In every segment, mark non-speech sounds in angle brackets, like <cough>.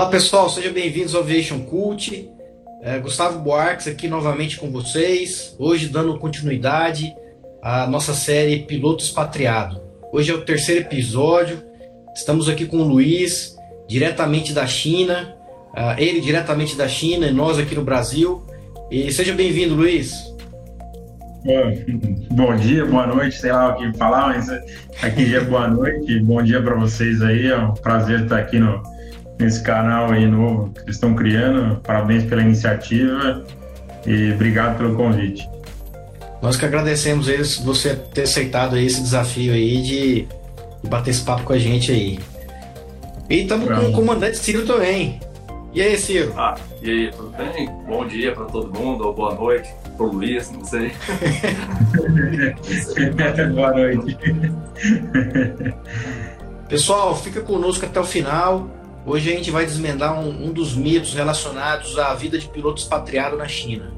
Olá pessoal, sejam bem-vindos ao Aviation Cult. É, Gustavo Buarques aqui novamente com vocês, hoje dando continuidade à nossa série Piloto Expatriado. Hoje é o terceiro episódio, estamos aqui com o Luiz, diretamente da China, uh, ele diretamente da China e nós aqui no Brasil. E seja bem-vindo, Luiz. <laughs> Bom dia, boa noite, sei lá o que falar, mas aqui já é boa noite, bom dia para vocês aí, é um prazer estar aqui no, nesse canal aí novo que eles estão criando, parabéns pela iniciativa e obrigado pelo convite. Nós que agradecemos eles, você ter aceitado esse desafio aí de, de bater esse papo com a gente aí. E estamos com o comandante Ciro também. E aí, Ciro? Ah, e aí, tudo bem? Bom dia para todo mundo, ou boa noite pro Luiz, não sei. <laughs> boa noite. Pessoal, fica conosco até o final. Hoje a gente vai desmendar um, um dos mitos relacionados à vida de piloto expatriado na China.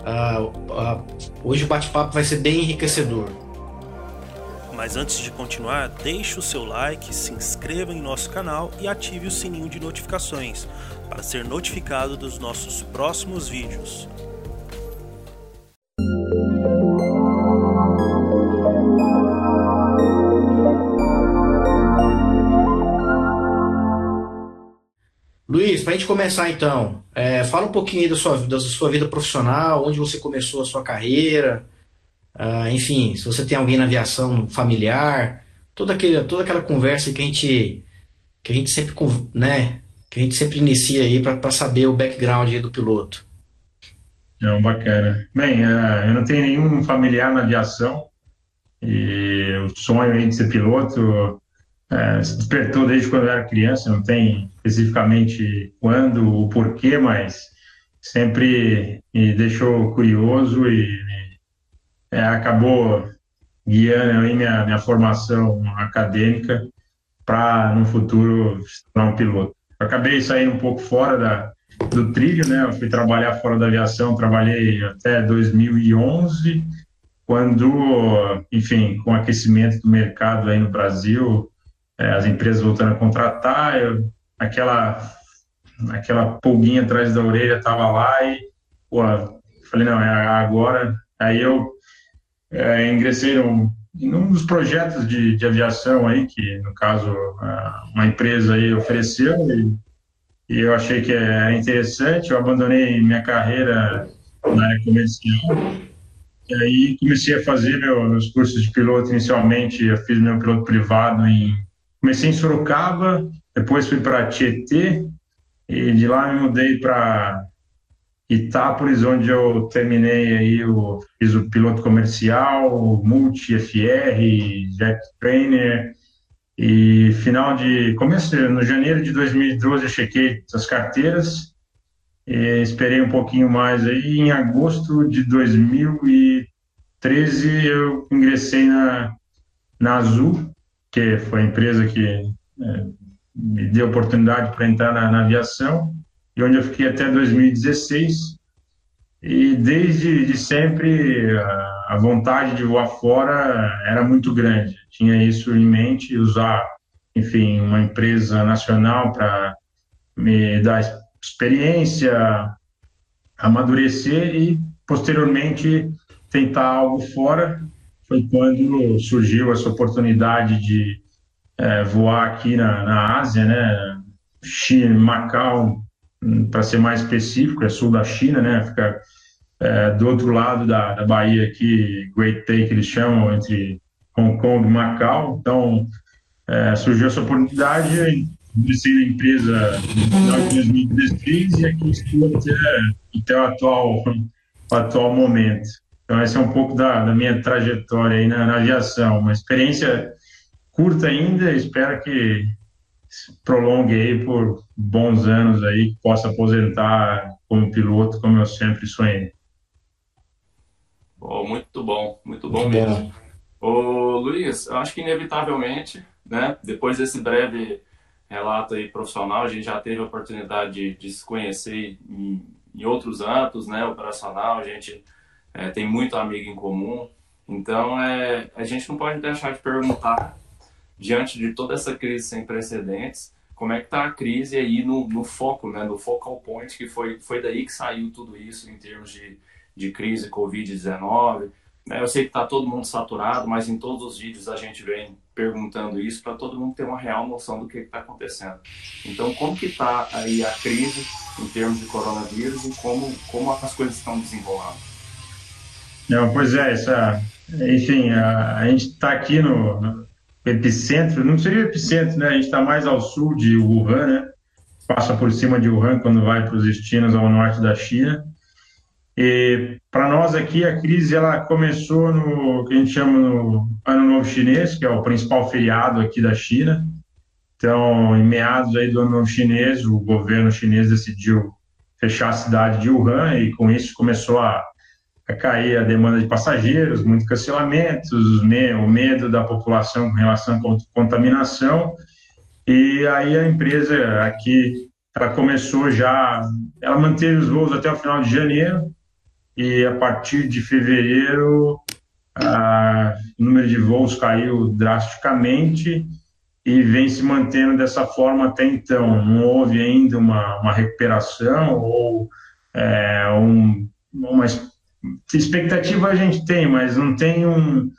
Uh, uh, hoje o bate-papo vai ser bem enriquecedor. Mas antes de continuar, deixe o seu like, se inscreva em nosso canal e ative o sininho de notificações para ser notificado dos nossos próximos vídeos. Luiz, para a gente começar então, é, fala um pouquinho da sua, da sua vida profissional, onde você começou a sua carreira, uh, enfim, se você tem alguém na aviação familiar, toda, aquele, toda aquela conversa que a gente, que a gente sempre, né, que a gente sempre inicia aí para saber o background do piloto. Não, bacana. Bem, uh, eu não tenho nenhum familiar na aviação e o sonho de ser piloto é, se despertou desde quando eu era criança, não tem especificamente quando, o porquê, mas sempre me deixou curioso e é, acabou guiando aí minha, minha formação acadêmica para, no futuro, se tornar um piloto. Eu acabei saindo um pouco fora da, do trilho, né? Eu fui trabalhar fora da aviação, trabalhei até 2011, quando, enfim, com o aquecimento do mercado aí no Brasil, é, as empresas voltando a contratar, eu, aquela, aquela pulguinha atrás da orelha estava lá e, pô, falei, não, é agora. Aí eu é, ingressei num, num dos projetos de, de aviação aí, que no caso uma empresa aí ofereceu e, e eu achei que era interessante, eu abandonei minha carreira na área comercial e aí comecei a fazer meu, meus cursos de piloto inicialmente, eu fiz meu piloto privado em Comecei em Sorocaba, depois fui para Tietê, e de lá me mudei para Itápolis, onde eu terminei aí, o, fiz o piloto comercial, multi FR, jet trainer, e final de, começo, no janeiro de 2012 eu chequei as carteiras, esperei um pouquinho mais aí, em agosto de 2013 eu ingressei na, na Azul, que foi a empresa que é, me deu oportunidade para entrar na, na, aviação, e onde eu fiquei até 2016. E desde de sempre a, a vontade de voar fora era muito grande. Tinha isso em mente, usar, enfim, uma empresa nacional para me dar experiência, amadurecer e posteriormente tentar algo fora foi quando surgiu essa oportunidade de é, voar aqui na, na Ásia, né? China, Macau, hum, para ser mais específico, é sul da China, né? Fica é, do outro lado da, da Bahia aqui, Great Bay, que eles chamam, entre Hong Kong e Macau. Então, é, surgiu essa oportunidade, comecei na empresa no final de 2016 e aqui estou até, até o atual, o <laughs> atual momento. Então, essa é um pouco da, da minha trajetória aí na, na, aviação. Uma experiência curta ainda, espero que prolongue aí por bons anos aí, que possa aposentar como piloto, como eu sempre sonhei. Oh, muito bom, muito bom muito mesmo. Ô, Luiz, eu acho que inevitavelmente, né, depois desse breve relato aí profissional, a gente já teve a oportunidade de, de se conhecer em, em outros âmbitos, né, operacional, a gente é, tem muito amigo em comum. Então, é, a gente não pode deixar de perguntar, diante de toda essa crise sem precedentes, como é que está a crise aí no, no, foco, né, no focal point, que foi, foi daí que saiu tudo isso em termos de, de crise Covid-19. Né? Eu sei que está todo mundo saturado, mas em todos os vídeos a gente vem perguntando isso para todo mundo ter uma real noção do que está acontecendo. Então, como que está aí a crise em termos de coronavírus e como, como as coisas estão desenrolando? Não, pois é, essa, enfim, a, a gente está aqui no, no, epicentro, não seria epicentro, né? A gente está mais ao sul de Wuhan, né? Passa por cima de Wuhan quando vai para os destinos ao norte da China. E para nós aqui a crise ela começou no que a gente chama no Ano Novo Chinês, que é o principal feriado aqui da China. Então, em meados aí do Ano Novo Chinês, o governo chinês decidiu fechar a cidade de Wuhan e com isso começou a, a cair a demanda de passageiros, muitos cancelamentos, o medo da população com relação à contaminação. E aí a empresa aqui ela começou já, ela manteve os voos até o final de janeiro, e a partir de fevereiro o número de voos caiu drasticamente e vem se mantendo dessa forma até então. Não houve ainda uma, uma recuperação ou é, um, uma expectativa a gente tem, mas não tem um,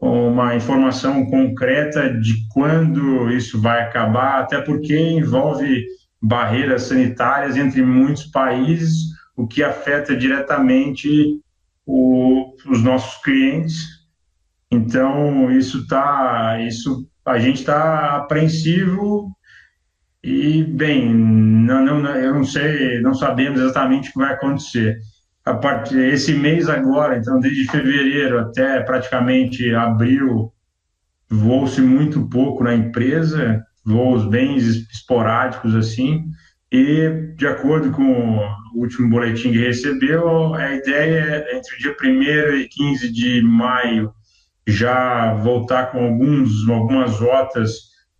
uma informação concreta de quando isso vai acabar, até porque envolve barreiras sanitárias entre muitos países o que afeta diretamente o, os nossos clientes. Então, isso tá, isso a gente está apreensivo e bem, não, não, eu não sei, não sabemos exatamente o que vai acontecer. A partir esse mês agora, então desde fevereiro até praticamente abril, voou-se muito pouco na empresa, voos bem esporádicos assim. E, de acordo com o último boletim que recebeu, a ideia é, entre o dia 1 e 15 de maio, já voltar com alguns, algumas rotas,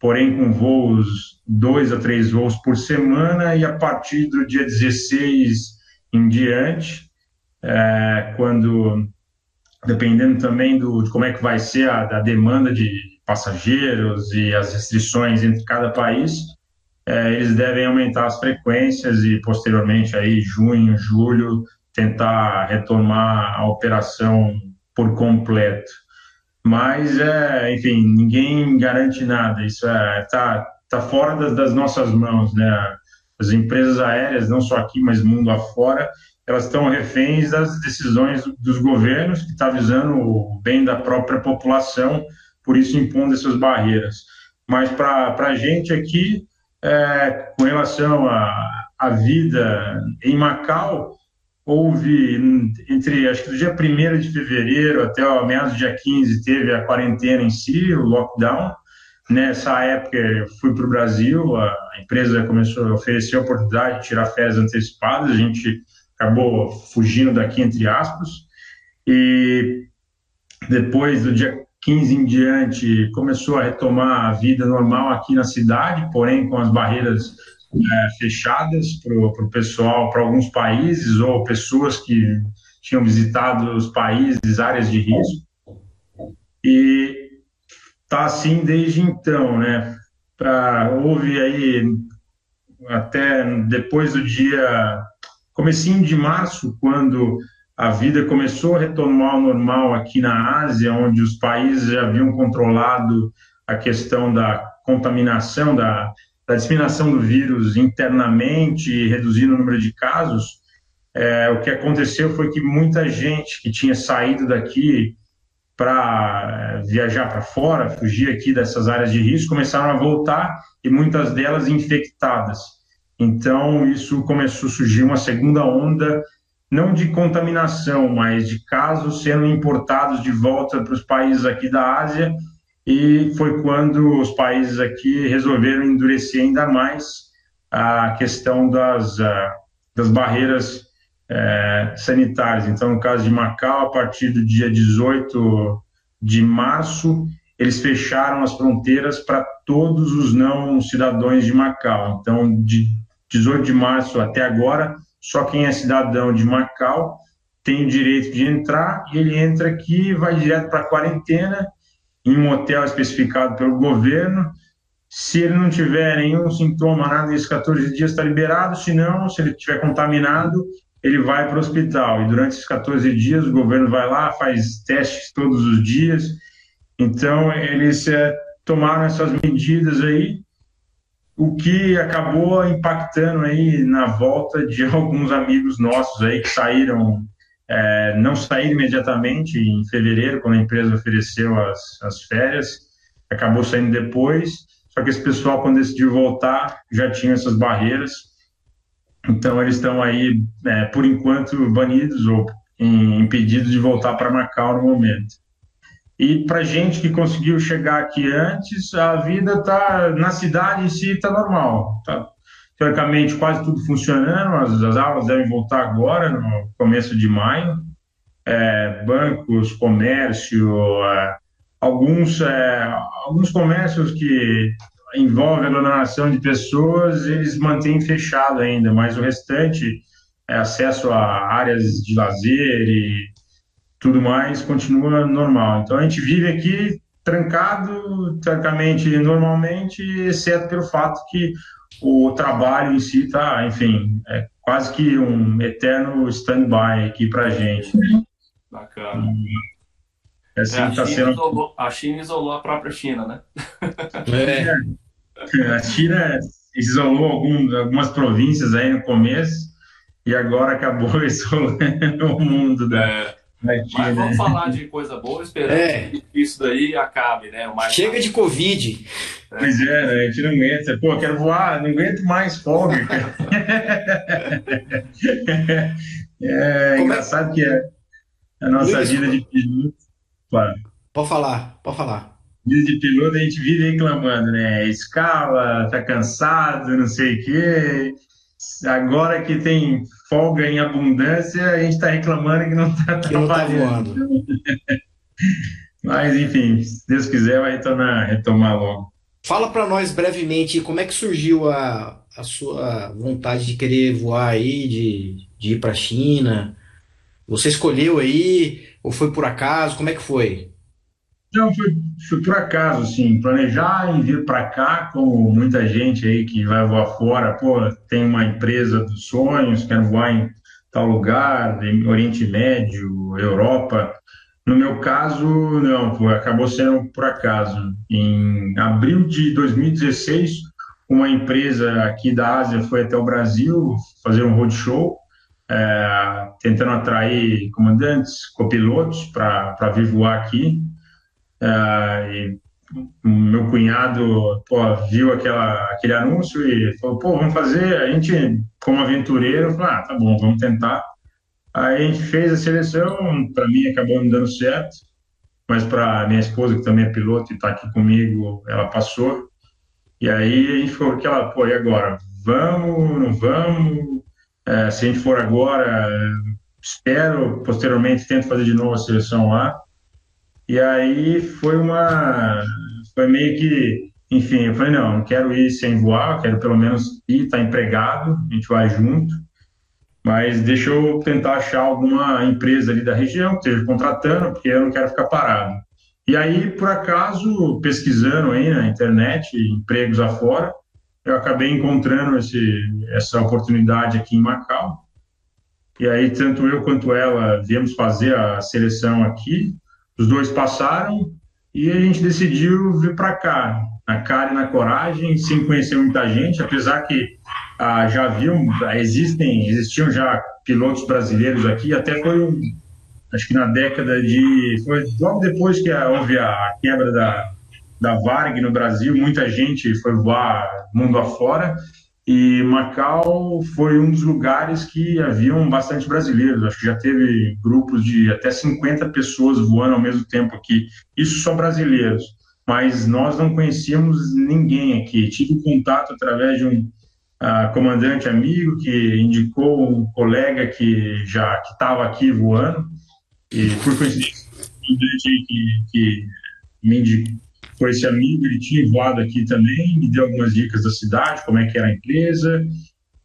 porém com voos, dois a três voos por semana, e a partir do dia 16 em diante, é, quando, dependendo também do, de como é que vai ser a, a demanda de passageiros e as restrições entre cada país, é, eles devem aumentar as frequências e posteriormente aí junho, julho tentar retomar a operação por completo. Mas é, enfim, ninguém garante nada. Isso é tá tá fora das, das nossas mãos, né? As empresas aéreas, não só aqui, mas mundo afora, elas estão reféns das decisões dos governos que está visando o bem da própria população, por isso impondo essas barreiras. Mas para a gente aqui, é, com relação à, vida em Macau, houve entre acho que do dia 1 de fevereiro até o meados do dia 15 teve a quarentena em si, o lockdown. Nessa época eu fui para o Brasil, a empresa começou a oferecer a oportunidade de tirar férias antecipadas, a gente acabou fugindo daqui entre aspas. E depois do dia 15 em diante, começou a retomar a vida normal aqui na cidade, porém com as barreiras é, fechadas para o pessoal, para alguns países ou pessoas que tinham visitado os países, áreas de risco. E tá assim desde então, né? Pra, houve aí até depois do dia comecinho de março, quando a vida começou a retomar o normal aqui na Ásia, onde os países já haviam controlado a questão da contaminação, da, da disseminação do vírus internamente, reduzindo o número de casos, é, o que aconteceu foi que muita gente que tinha saído daqui para é, viajar para fora, fugir aqui dessas áreas de risco, começaram a voltar e muitas delas infectadas. Então, isso começou a surgir uma segunda onda não de contaminação, mas de casos sendo importados de volta para os países aqui da Ásia, e foi quando os países aqui resolveram endurecer ainda mais a questão das, ah, das barreiras é, sanitárias. Então, no caso de Macau, a partir do dia 18 de março, eles fecharam as fronteiras para todos os não cidadãos de Macau. Então, de 18 de março até agora, só quem é cidadão de Macau tem o direito de entrar ele entra aqui, vai direto para quarentena em um hotel especificado pelo governo Se ele não tiver nenhum sintoma, nada nesses 14 dias, está liberado. Se não, se ele estiver contaminado, ele vai para o hospital. E durante esses 14 dias, o governo vai lá, faz testes todos os dias. Então, eles é, tomaram essas medidas aí, o que acabou impactando aí na volta de <laughs> alguns amigos nossos aí que saíram, é, não saíram imediatamente em fevereiro, quando a empresa ofereceu as, as férias, acabou saindo depois. Só que esse pessoal, quando decidiu voltar, já tinha essas barreiras então, eles estão aí, é, por enquanto, banidos ou impedidos de voltar para Macau no momento. E para gente que conseguiu chegar aqui antes, a vida tá na cidade em si está normal. Tá, teoricamente, quase tudo funcionando. As, as, aulas devem voltar agora, no começo de maio. É, bancos, comércio, é, alguns, é, alguns comércios que envolve aglomeração de pessoas, eles mantêm fechado ainda, mas o restante, é, acesso a áreas de lazer e tudo mais, continua normal. Então a gente vive aqui trancado, teoricamente, normalmente, exceto pelo fato que o trabalho em si está, enfim, é quase que um eterno stand-by aqui para a gente. Bacana. Assim, é, a, tá China sendo... isolou, a, China isolou, a própria China, né? É. A China isolou algum, algumas províncias aí no começo e agora acabou <laughs> isolando o mundo da, é. Mas vamos falar de coisa boa, esperando é. que isso daí acabe, né? Chega rápido. de Covid. É. Pois é, né? a gente não aguenta. Pô, quero voar, não aguento mais folga. <laughs> é, é engraçado que é a nossa Luiz, vida de piloto Claro. Pode falar, pode falar. Vida de piloto a gente vive reclamando, né? Escala, tá cansado, não sei o quê. Agora que tem folga em abundância, a gente está reclamando que não <laughs> está trabalhando. Não tá <laughs> Mas, enfim, se Deus quiser, vai retornar, retomar logo. Fala para nós brevemente como é que surgiu a, a sua vontade de querer voar aí, de, de ir para a China. Você escolheu aí ou foi por acaso? Como é que foi? Não, foi, foi por acaso, assim, planejar e vir para cá, como muita gente aí que vai voar fora, pô, tem uma empresa dos sonhos, quer voar em tal lugar, Oriente Médio, Europa. No meu caso, não, pô, acabou sendo por acaso. Em abril de 2016, uma empresa aqui da Ásia foi até o Brasil fazer um roadshow, é, tentando atrair comandantes, copilotos para vir voar aqui. É, e meu cunhado pô, viu aquela, aquele anúncio e falou: pô, vamos fazer. A gente, como aventureiro, falou: ah, tá bom, vamos tentar. Aí a gente fez a seleção, para mim acabou não dando certo, mas para minha esposa, que também é piloto e está aqui comigo, ela passou. E aí a gente ficou aquela, pô, e agora? Vamos, não vamos? É, se a gente for agora, espero, posteriormente, tento fazer de novo a seleção lá. E aí foi uma. Foi meio que. Enfim, eu falei: não, não quero ir sem voar, quero pelo menos ir, estar tá empregado, a gente vai junto. Mas deixa eu tentar achar alguma empresa ali da região que esteja contratando, porque eu não quero ficar parado. E aí, por acaso, pesquisando aí na internet, empregos afora, eu acabei encontrando esse, essa oportunidade aqui em Macau. E aí, tanto eu quanto ela viemos fazer a seleção aqui. Os dois passaram e a gente decidiu vir para cá, na cara e na coragem, sem conhecer muita gente, apesar que ah, já haviam, existem, existiam já pilotos brasileiros aqui, até foi acho que na década de, foi logo depois que houve a quebra da, da Varg no Brasil, muita gente foi voar mundo afora, e Macau foi um dos lugares que haviam bastante brasileiros. Acho que já teve grupos de até 50 pessoas voando ao mesmo tempo aqui. Isso só brasileiros. Mas nós não conhecíamos ninguém aqui. Tive contato através de um uh, comandante amigo que indicou um colega que já estava aqui voando. E por coincidência, um comandante que, que me indicou com esse amigo, ele tinha voado aqui também, me deu algumas dicas da cidade, como é que era a empresa,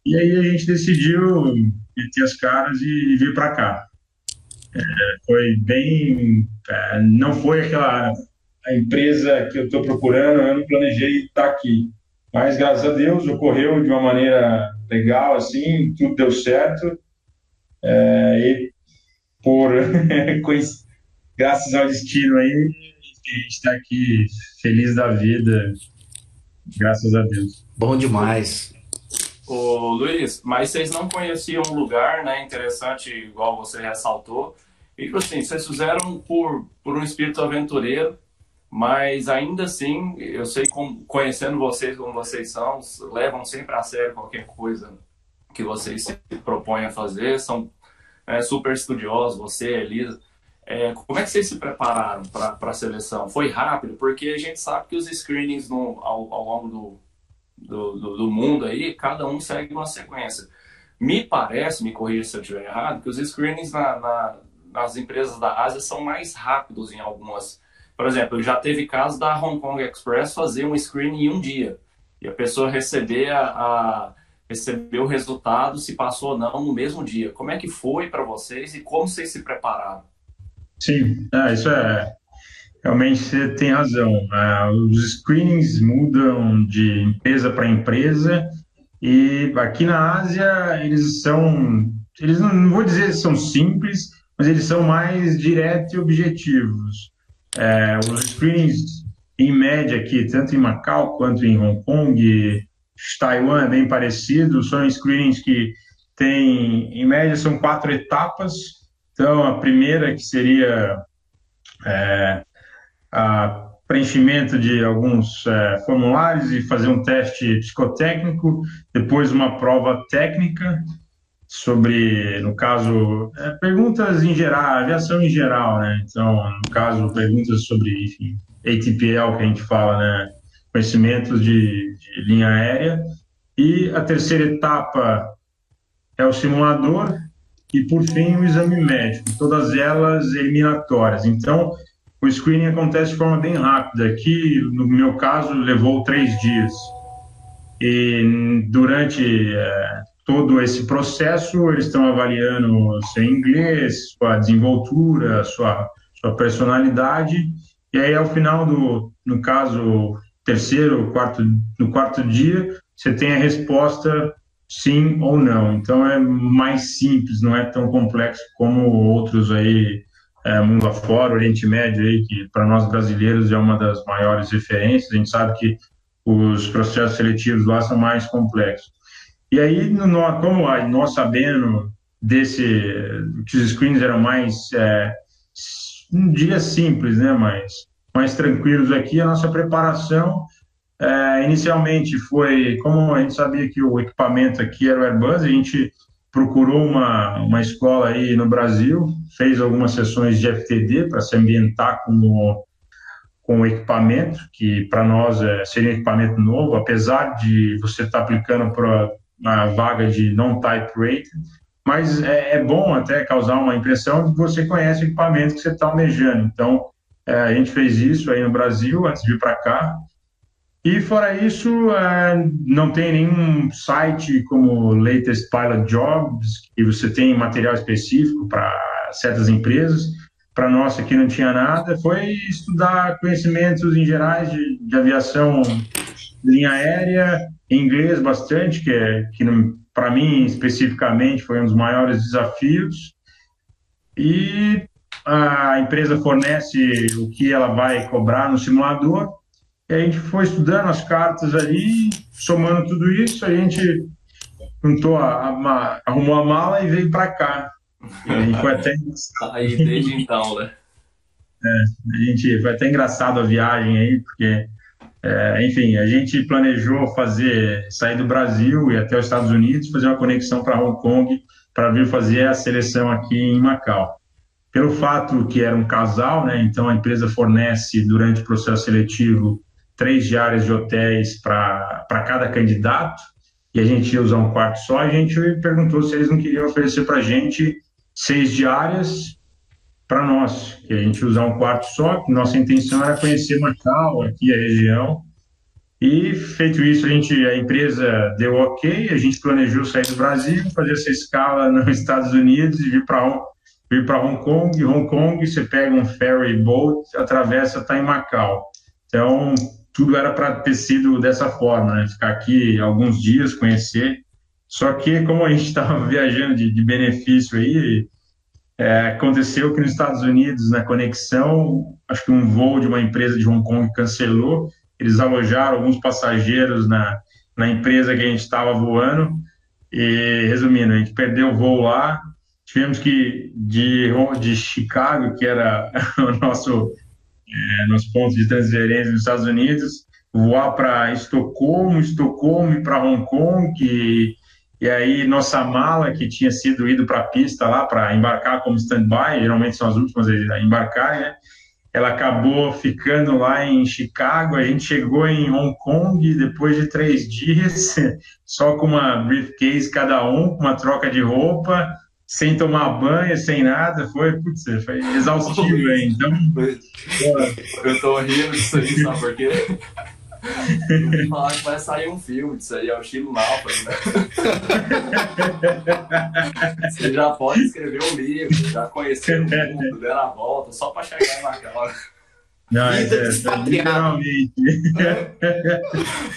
e aí a gente decidiu meter as caras e, vir para cá. É, foi bem, é, não foi aquela a empresa que eu estou procurando, eu não planejei estar aqui. Mas, graças a Deus, ocorreu de uma maneira legal, assim, tudo deu certo. É, e por, <laughs> graças ao destino aí, a gente está aqui feliz da vida, graças a Deus. Bom demais. Ô, Luiz, mas vocês não conheciam um lugar, né, interessante, igual você ressaltou, e tipo assim, vocês fizeram por, por um espírito aventureiro, mas ainda assim, eu sei, com, conhecendo vocês como vocês são, levam sempre a sério qualquer coisa que vocês se propõem a fazer, são é, super estudiosos, você, Elisa. É, como é que vocês se prepararam para a seleção? Foi rápido? Porque a gente sabe que os screenings no, ao, ao longo do, do, do, do, mundo aí, cada um segue uma sequência. Me parece, me corrija se eu estiver errado, que os screenings na, na, nas empresas da Ásia são mais rápidos em algumas. Por exemplo, já teve caso da Hong Kong Express fazer um screening em um dia e a pessoa receber a, a receber o resultado se passou ou não no mesmo dia. Como é que foi para vocês e como vocês se prepararam? Sim, é, isso é Realmente você tem razão. Uh, os screenings mudam de empresa para empresa e aqui na Ásia eles são, eles não, não vou dizer que são simples, mas eles são mais diretos e objetivos. É, os screenings em média aqui, tanto em Macau quanto em Hong Kong, Taiwan é bem parecido, são screenings que tem, em média, são quatro etapas. Então, a primeira que seria é, a preenchimento de alguns é, formulários e fazer um teste psicotécnico, depois uma prova técnica sobre, no caso, é, perguntas em geral, aviação em geral, né? Então, no caso, perguntas sobre, enfim, ATPL que a gente fala, né? Conhecimentos de, de linha aérea. E a terceira etapa é o simulador e, por fim, o exame médico, todas elas eliminatórias. Então, o screening acontece de forma bem rápida. Aqui, no meu caso, levou três dias. E durante é, todo esse processo, eles estão avaliando seu inglês, sua desenvoltura, sua, sua personalidade. E aí, ao final do, no caso, terceiro, quarto, no quarto dia, você tem a resposta sim ou não. Então é mais simples, não é tão complexo como outros aí é, mundo afora, Oriente Médio aí, que para nós brasileiros é uma das maiores referências. A gente sabe que os processos seletivos lá são mais complexos. E aí, no, como nós sabendo desse que os screens eram mais é, um dia simples, né, mais mais tranquilos aqui, a nossa preparação é, inicialmente foi como a gente sabia que o equipamento aqui era o Airbus, a gente procurou uma, uma escola aí no Brasil, fez algumas sessões de FTD para se ambientar com o, com o equipamento, que para nós é, seria um equipamento novo, apesar de você estar tá aplicando para uma vaga de non-type rated, mas é, é, bom até causar uma impressão de que você conhece o equipamento que você está almejando. Então, é, a gente fez isso aí no Brasil antes de vir para cá, e fora isso, é, não tem nenhum site como Latest Pilot Jobs, que você tem material específico para certas empresas. Para nós aqui não tinha nada. Foi estudar conhecimentos em gerais de, de aviação linha aérea, inglês bastante, que, é, que para mim especificamente foi um dos maiores desafios. E a empresa fornece o que ela vai cobrar no simulador e a gente foi estudando as cartas ali, somando tudo isso, a gente juntou a, a, arrumou a mala e veio para cá. E a gente foi até aí desde então, né? É, a gente foi até engraçado a viagem aí, porque é, enfim, a gente planejou fazer sair do Brasil e até os Estados Unidos, fazer uma conexão para Hong Kong para vir fazer a seleção aqui em Macau. Pelo fato que era um casal, né, então a empresa fornece durante o processo seletivo três diárias de hotéis para cada candidato, e a gente ia usar um quarto só, a gente perguntou se eles não queriam oferecer para a gente seis diárias para nós, que a gente ia usar um quarto só, nossa intenção era conhecer Macau, aqui a região, e feito isso, a gente, a empresa deu ok, a gente planejou sair do Brasil, fazer essa escala nos <laughs> Estados Unidos e vir para vir para Hong Kong, Hong Kong você pega um ferry boat, atravessa, está em Macau. Então, tudo era para ter sido dessa forma, né? Ficar aqui alguns dias, conhecer. Só que, como a gente <laughs> estava viajando de, de, benefício aí, é, aconteceu que nos Estados Unidos, na conexão, acho que um voo de uma empresa de Hong Kong cancelou, eles alojaram alguns passageiros na, na empresa que a gente estava voando, e, resumindo, a gente perdeu o voo lá, tivemos que, de, de Chicago, que era <laughs> o nosso, é, nosso ponto de transferência nos Estados Unidos, voar para Estocolmo, Estocolmo para Hong Kong, e, e aí nossa mala, que tinha sido ido para a pista lá para embarcar como stand-by, geralmente são as últimas a embarcar, né? ela acabou ficando lá em Chicago. A gente chegou em Hong Kong depois de três dias, <laughs> só com uma briefcase cada um, com uma troca de roupa, sem tomar banho, sem nada. Foi, putz, foi exaustivo, <laughs> hein? Então. Eu tô rindo disso aí, sabe por quê? <laughs> Eu falar que vai sair um filme disso aí, é o estilo Náufrago, né? <laughs> Você já pode escrever um livro, já conhecer o mundo, der a volta, só para chegar naquela. Não, vida é, literalmente.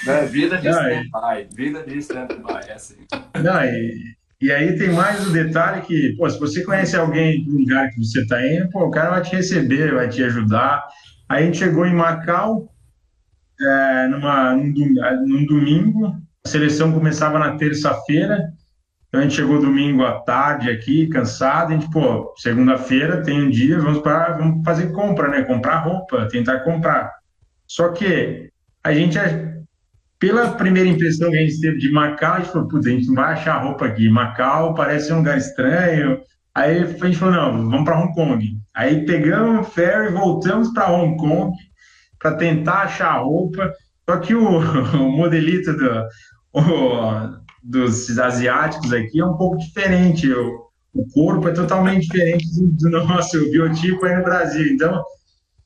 É, vida de stand-by. Vida de stand-by, é assim. Não, e, e aí tem mais um detalhe que, pô, se você conhece alguém do lugar que você está indo, pô, o cara vai te receber, vai te ajudar. Aí a gente chegou em Macau, é, numa, num, num domingo, a seleção começava na terça-feira, então a gente chegou domingo à tarde aqui, cansado, a gente, pô, segunda-feira tem um dia, vamos para vamos fazer compra, né? Comprar roupa, tentar comprar. Só que a gente, pela primeira impressão que a gente teve de Macau, a gente falou, putz, a gente não vai achar roupa aqui. Macau parece um lugar estranho. Aí a gente falou, não, vamos para Hong Kong. Aí pegamos o ferry, voltamos para Hong Kong, para tentar achar roupa. Só que o, <laughs> o modelito do, o, dos asiáticos aqui é um pouco diferente. O, o corpo é totalmente diferente do, do nosso biotipo aí no Brasil. Então,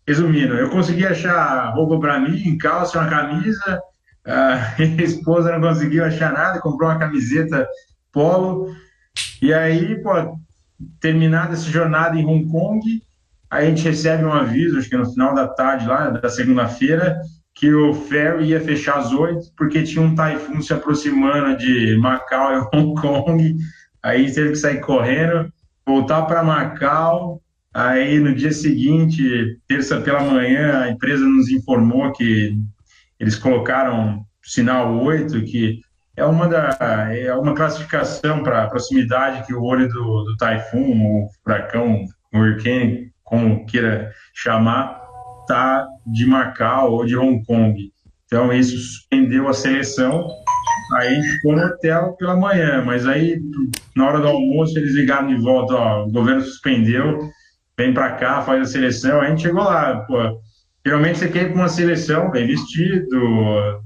resumindo, eu consegui achar roupa para mim, calça, uma camisa. A <laughs> minha esposa não conseguiu achar nada, comprou uma camiseta polo. E aí, pô, terminada essa jornada em Hong Kong, a gente recebe um aviso, acho que no final da tarde, lá da segunda-feira, que o ferry ia fechar às oito, porque tinha um taifun se aproximando de Macau e <laughs> Hong Kong. Aí teve que sair correndo, voltar para Macau. Aí no dia seguinte, terça pela manhã, a empresa nos informou que eles colocaram sinal 8, que é uma, da, é uma classificação para proximidade que o olho do, do taifun, o furacão, o hurricane, como queira chamar, tá de Macau ou de Hong Kong. Então isso suspendeu a seleção. Aí ficou no hotel pela manhã, mas aí na hora do almoço eles ligaram de volta, ó, o governo suspendeu, vem para cá, faz a seleção. Aí a gente chegou lá, pô. Geralmente você quer ir com uma seleção, bem vestido,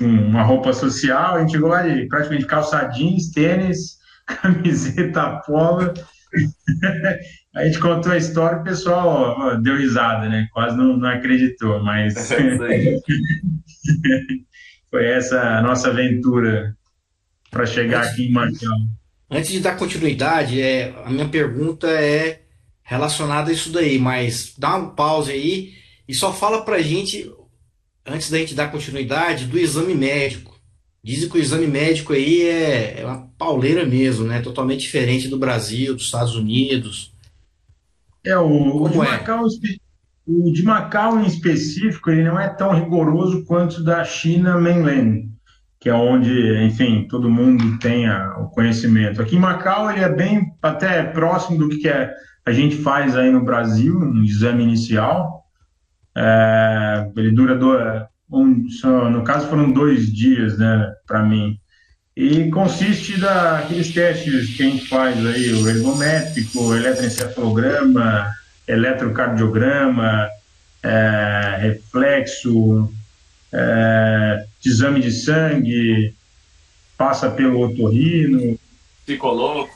uma roupa social, a gente lá de praticamente calça jeans, tênis, <laughs> camiseta polo <laughs> a gente contou a história e o pessoal ó, deu risada, né? Quase não, não acreditou, mas é <laughs> foi essa a nossa aventura para chegar aqui em Macau. Antes de dar continuidade, é, a minha pergunta é relacionada a isso daí, mas dá uma pausa aí e só fala pra gente, antes da gente dar continuidade, do exame médico. Dizem que o exame médico aí é, é uma pauleira mesmo, né? Totalmente diferente do Brasil, dos Estados Unidos. É, o, o de, é? Macau, o de Macau em específico, ele não é tão rigoroso quanto da China mainland, que é onde, enfim, todo mundo tem o conhecimento. Aqui em Macau, ele é bem, até próximo do que é, a gente faz aí no Brasil, um exame inicial. É, ele dura, dois, um, no caso foram dois dias, né, para mim e consiste daqueles testes que a gente faz aí, o ergométrico, eletroencefalograma, eletrocardiograma, é, reflexo, é, exame de sangue, passa pelo otorrino. Psicólogo.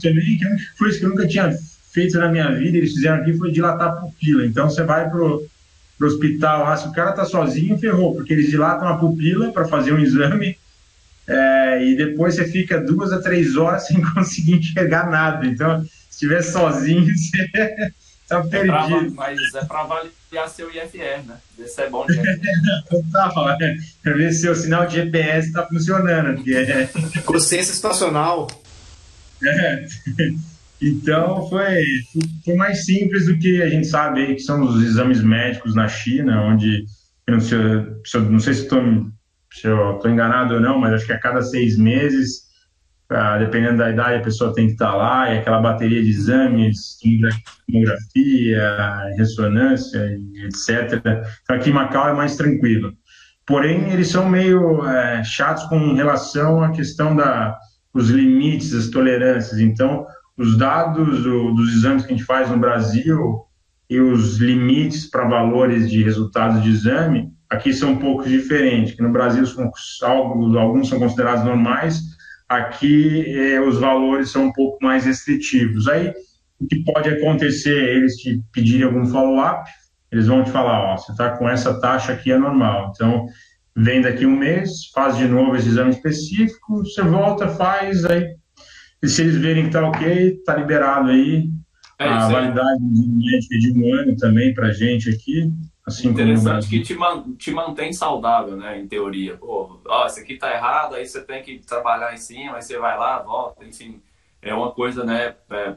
Também, que foi isso que eu nunca tinha feito na minha vida, eles fizeram aqui, foi dilatar a pupila. Então você vai pro para o hospital lá, se o cara está sozinho, ferrou, porque eles dilatam a pupila para fazer um <laughs> exame é, e depois você fica duas a três horas <laughs> sem conseguir enxergar nada. Então, se estiver sozinho, <laughs> você está perdido. É pra, mas é para avaliar seu IFR, né? Ver se é bom de Total, é. Para ver se o sinal de GPS está funcionando. Porque é... Consciência estacional. É. Então foi, foi mais simples do que a gente sabe aí, que são os exames médicos na China, onde não sei, não sei se estou enganado ou não, mas acho que a cada seis meses, ah, dependendo da idade, a pessoa tem que estar tá lá, e aquela bateria de exames, tomografia, ressonância, etc. Então aqui em Macau é mais tranquilo. Porém, eles são meio é, chatos com relação à questão da os limites, as tolerâncias. Então, os dados do, dos exames que a gente faz no Brasil e os limites para valores de resultados de exame aqui são um pouco diferentes. Que no Brasil alguns são considerados normais, aqui eh, os valores são um pouco mais restritivos. Aí o que pode acontecer é eles te pedirem algum follow-up, eles vão te falar, ó, você está com essa taxa aqui é normal. Então vem daqui um mês, faz de novo esse exame específico, você volta, faz, aí e se eles verem que está ok, está liberado aí. É a validade médica de um ano também para gente aqui. Assim Interessante que te, man, te mantém saudável, né? Em teoria. Pô, ó, isso aqui tá errado, aí você tem que trabalhar em cima, aí você vai lá, volta, enfim. É uma coisa, né? É,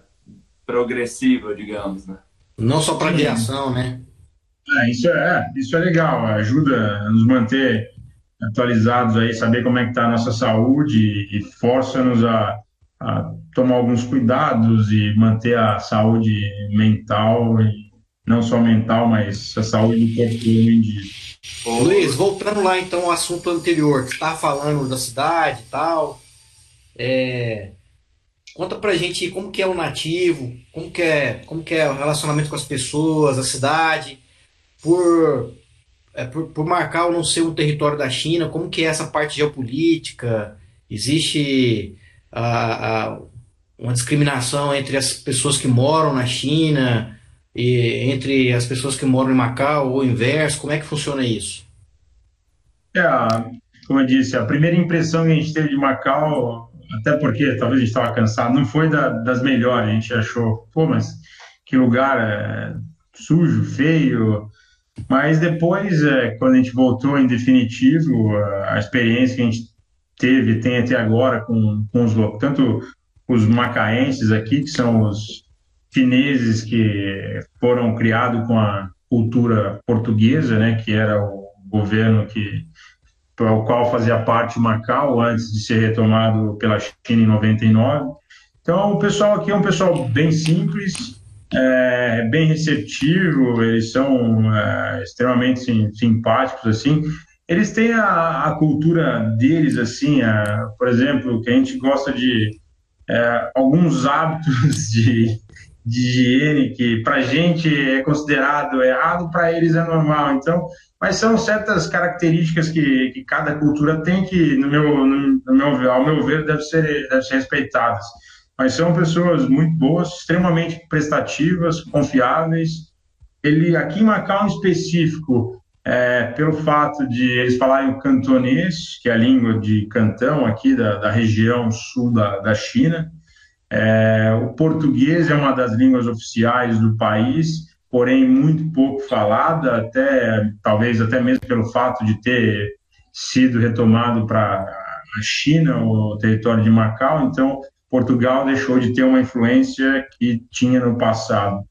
progressiva, digamos, né? Não só para aviação, né? É, isso é, isso é legal, ajuda a nos manter atualizados aí, saber como é que está a nossa saúde e força-nos a a tomar alguns cuidados e manter a saúde mental, e não só mental, mas a saúde do corpo em dia. Ô, Luiz, voltando lá então ao assunto anterior, que está falando da cidade e tal, é... conta pra gente como que é o nativo, como que é, como que é o relacionamento com as pessoas, a cidade, por, é, por, por marcar ou não ser um território da China, como que é essa parte geopolítica, existe a, a, uma discriminação entre as pessoas que moram na China e entre as pessoas que moram em Macau ou inverso? Como é que funciona isso? É, como eu disse, a primeira impressão que a gente teve de Macau, até porque talvez a gente estava cansado, não foi da, das melhores. A gente achou, pô, mas que lugar é, sujo, feio. Mas depois, é, quando a gente voltou em definitivo, a experiência que a gente teve, tem até agora com, com os tanto os macaenses aqui, que são os chineses que foram criados com a cultura portuguesa, né, que era o governo que o qual fazia parte Macau antes de ser retomado pela China em 99. Então, o pessoal aqui é um pessoal bem simples, é, bem receptivo, eles são é, extremamente sim, simpáticos, assim, eles têm a, a cultura deles, assim, a, por exemplo, que a gente gosta de é, alguns hábitos <laughs> de, de higiene que para gente é considerado errado, para eles é normal. Então, mas são certas características que, que cada cultura tem que, no meu, no, no meu, ao meu ver, deve ser, deve ser respeitadas. Mas são pessoas muito boas, extremamente prestativas, confiáveis. Ele aqui em Macau em específico, é, pelo fato de eles falarem o cantonês, que é a língua de Cantão aqui da, da região sul da, da China. É, o português é uma das línguas oficiais do país, porém muito pouco falada, até talvez até mesmo pelo fato de ter sido retomado para a China, o território de Macau. Então, Portugal deixou de ter uma influência que tinha no passado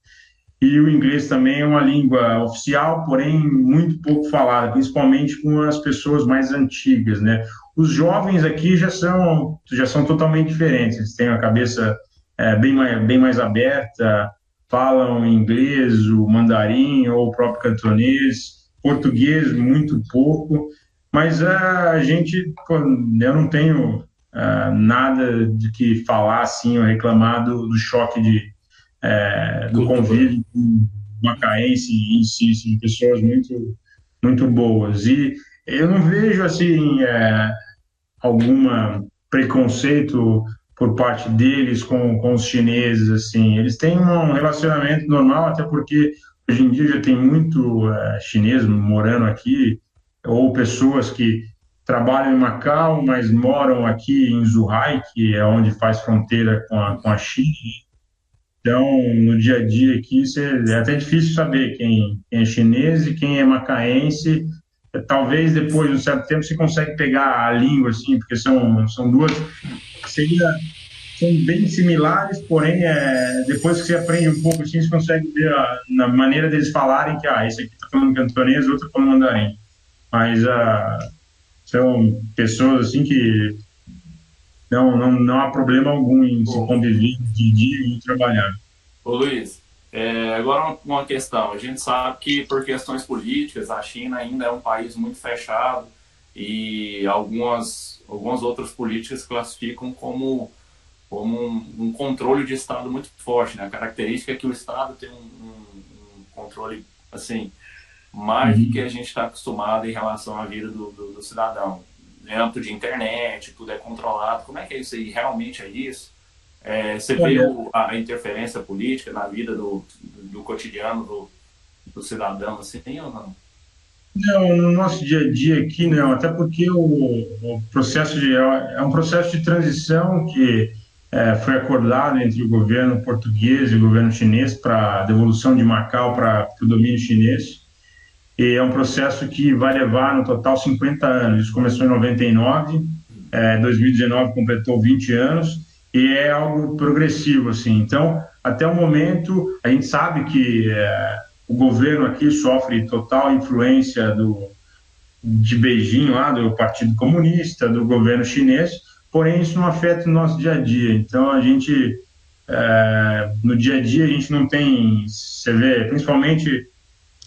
e o inglês também é uma língua oficial, porém muito pouco falada, principalmente com as pessoas mais antigas, né? Os jovens aqui já são já são totalmente diferentes, eles têm a cabeça é, bem mais bem mais aberta, falam inglês, o mandarim ou o próprio cantonês, português muito pouco, mas a gente eu não tenho uh, nada de que falar assim ou reclamar do, do choque de é, do convívio com macaense em si, assim, pessoas muito, muito boas. E eu não vejo, assim, é, alguma preconceito por parte deles com, com os chineses, assim. Eles têm um relacionamento normal, até porque hoje em dia já tem muito é, chinês morando aqui, ou pessoas que trabalham em Macau, mas moram aqui em Zhuhai, que é onde faz fronteira com a, com a China. Então, no dia a dia aqui, é até difícil saber quem, é chinês e quem é macaense. Talvez depois de um certo tempo você consegue pegar a língua, assim, porque são, são duas. Seria, são bem similares, porém, é, depois que você aprende um pouco assim, você consegue ver a, na maneira deles falarem que, ah, esse aqui está falando cantonês, outro está falando mandarim. Mas ah, são pessoas assim que não, não, não há problema algum em se conviver de dia e trabalhar. Ô Luiz, é, agora uma questão. A gente sabe que por questões políticas a China ainda é um país muito fechado e algumas, algumas outras políticas classificam como, como um, um controle de Estado muito forte. Né? A característica é que o Estado tem um, um, um controle assim mais uhum. do que a gente está acostumado em relação à vida do, do, do cidadão âmbito de internet, tudo é controlado. Como é que é isso aí? Realmente é isso? É, você vê o, a interferência política na vida do, do, cotidiano do, do cidadão, assim, ou não? Não, no nosso dia a dia aqui não, até porque o, o processo de, é um processo de transição que é, foi acordado entre o governo português e o governo chinês para a devolução de Macau para o domínio chinês. E é um processo que vai levar no total 50 anos. Isso começou em 99, é, 2019 completou 20 anos e é algo progressivo assim. Então, até o momento, a gente sabe que é, o governo aqui sofre total influência do de Beijing lá do Partido Comunista, do governo chinês. Porém, isso não afeta o nosso dia a dia. Então, a gente é, no dia a dia a gente não tem, você vê, principalmente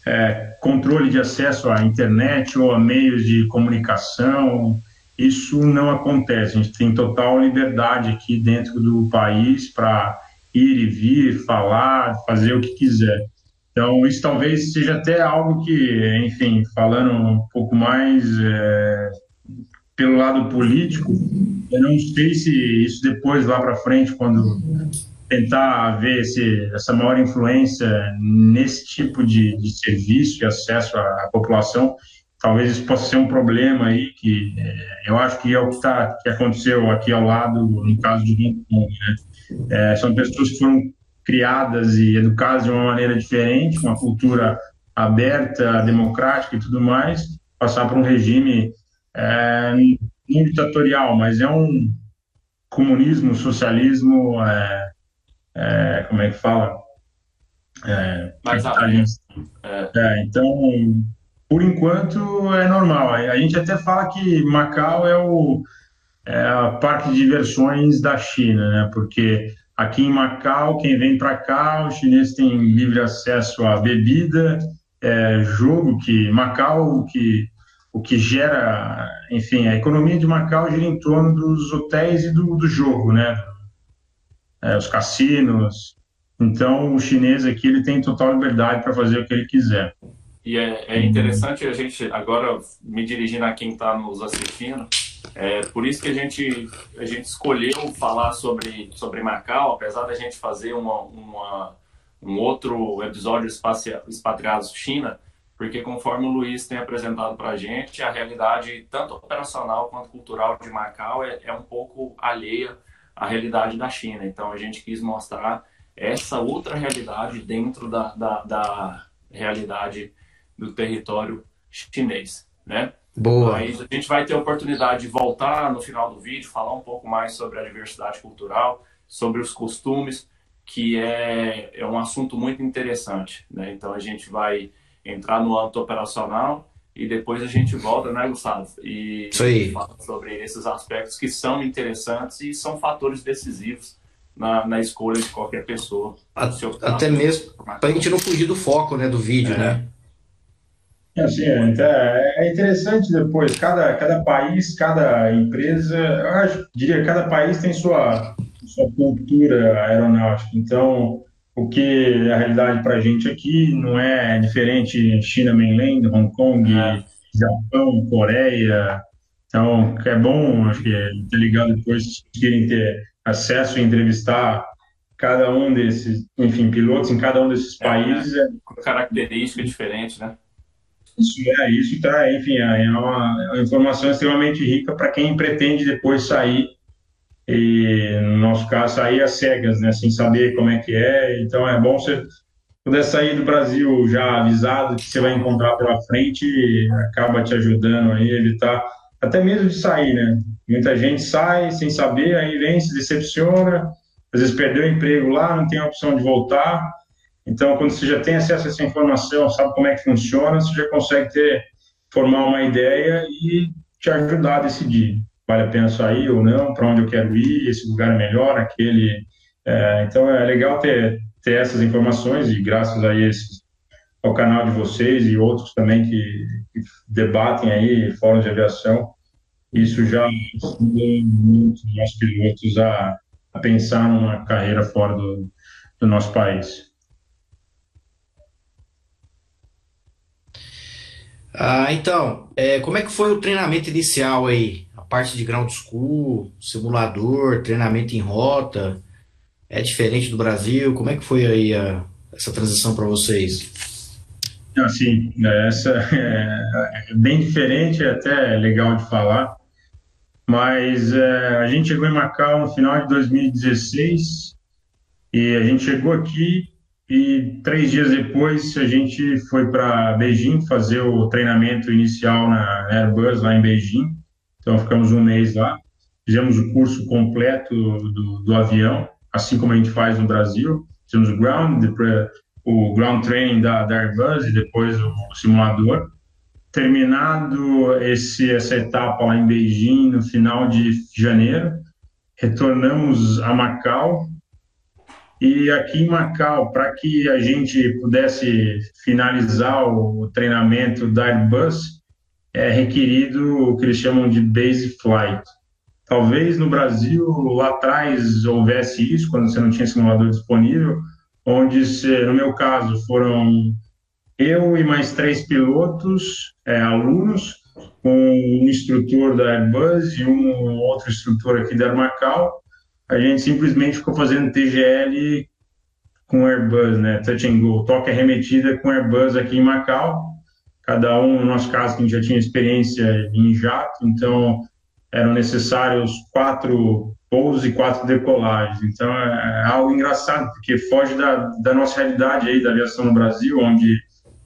é, controle de acesso à internet ou a meios de comunicação. Isso não acontece. A gente tem total liberdade aqui dentro do país para ir e vir, falar, fazer o que quiser. Então, isso talvez seja até algo que, enfim, falando um pouco mais é, pelo lado político, eu não sei se isso depois, lá para frente, quando tentar ver esse, essa maior influência nesse tipo de, de serviço e acesso à, à, população, talvez isso possa ser um problema aí, que é, eu acho que é o que, tá, que aconteceu aqui ao lado, no caso de Hong Kong. Né? É, são pessoas que foram criadas e educadas de uma maneira diferente, uma cultura aberta, democrática e tudo mais, passar por um regime é, não ditatorial, mas é um comunismo, socialismo é, é, como é que fala? É, Mais é. é. então, por enquanto, é normal. A gente até fala que Macau é o é a parque de diversões da China, né? Porque aqui em Macau, quem vem para cá, os chineses têm livre acesso à bebida, é, jogo que Macau, que o que gera, enfim, a economia de Macau gira em torno dos hotéis e do, do jogo, né? É, os cassinos. Então, o chinês aqui ele tem total liberdade para fazer o que ele quiser. E é, é interessante a gente, agora me dirigindo a quem está nos assistindo, é por isso que a gente, a gente escolheu falar sobre, sobre Macau, apesar da gente fazer uma, uma um outro episódio Expatriados China, porque conforme o Luiz tem apresentado para a gente, a realidade tanto operacional quanto cultural de Macau é, é um pouco alheia a realidade da China. Então a gente quis mostrar essa outra realidade dentro da, da, da realidade do território chinês, né? Boa. Mas a gente vai ter a oportunidade de voltar no final do vídeo, falar um pouco mais sobre a diversidade cultural, sobre os costumes, que é, é um assunto muito interessante, né? Então a gente vai entrar no âmbito operacional e depois a gente volta, né, Gustavo? E Isso aí. fala sobre esses aspectos que são interessantes e são fatores decisivos na, na escolha de qualquer pessoa. até mesmo para a gente não fugir do foco né, do vídeo, é. né? É, assim, é, é interessante depois, cada, cada país, cada empresa, eu acho, diria, cada país tem sua, sua cultura aeronáutica. Então, o que a realidade para a gente aqui não é diferente China Mainland, Hong Kong, é. Japão, Coreia. Então, é bom, acho que ter ligado depois, se conseguirem ter acesso e entrevistar cada um desses, enfim, pilotos em cada um desses é, países. Né? Com característica diferente, né? Isso, é, isso tá, enfim, é, é é uma informação extremamente rica para quem pretende depois sair, e no nosso caso, sair às cegas, né, sem saber como é que é, então é bom você puder sair do Brasil já avisado que você vai encontrar pela frente, acaba te ajudando aí evitar até mesmo de sair, né? Muita gente sai sem saber, aí vem, se decepciona, às vezes perdeu o emprego lá, não tem a opção de voltar. Então, quando você já tem acesso a essa informação, sabe como é que funciona, você já consegue ter, formar uma ideia e te ajudar a decidir. Vale a pena sair ou não, para onde eu quero ir, esse lugar é melhor, aquele. É, então, é legal ter, ter essas informações e graças a esse ao canal de vocês e outros também que, que debatem aí fóruns de aviação, isso já ajuda muitos nossos pilotos a, a pensar numa carreira fora do, do nosso país. Ah, então, é, como é que foi o treinamento inicial aí? Parte de ground school, simulador, treinamento em rota, é diferente do Brasil? Como é que foi aí a, essa transição para vocês? Assim, essa é, é bem diferente, é até legal de falar, mas é, a gente chegou em Macau no final de 2016 e a gente chegou aqui e três dias depois a gente foi para Beijing fazer o treinamento inicial na Airbus lá em Beijing. Então ficamos um mês lá, fizemos o curso completo do, do avião, assim como a gente faz no Brasil. Fizemos o ground, o ground training da, da Airbus e depois o, simulador. Terminado esse, essa etapa lá em Beijing, no final de janeiro, retornamos a Macau. E aqui em Macau, para que a gente pudesse finalizar o treinamento da Airbus, é requerido o que eles chamam de base flight. Talvez no Brasil, lá atrás, houvesse isso, quando você não tinha simulador disponível, onde, no meu caso, foram eu e mais três pilotos, é, alunos, com um instrutor da Airbus e um outro instrutor aqui da Armacal. A gente simplesmente ficou fazendo TGL com Airbus, né? Touch and go, toque arremetida com Airbus aqui em Macau. Cada um, no nosso caso, que já tinha experiência em jato, então eram necessários quatro pousos e quatro decolagens. Então é, é algo engraçado, porque foge da, da nossa realidade aí da aviação no Brasil, onde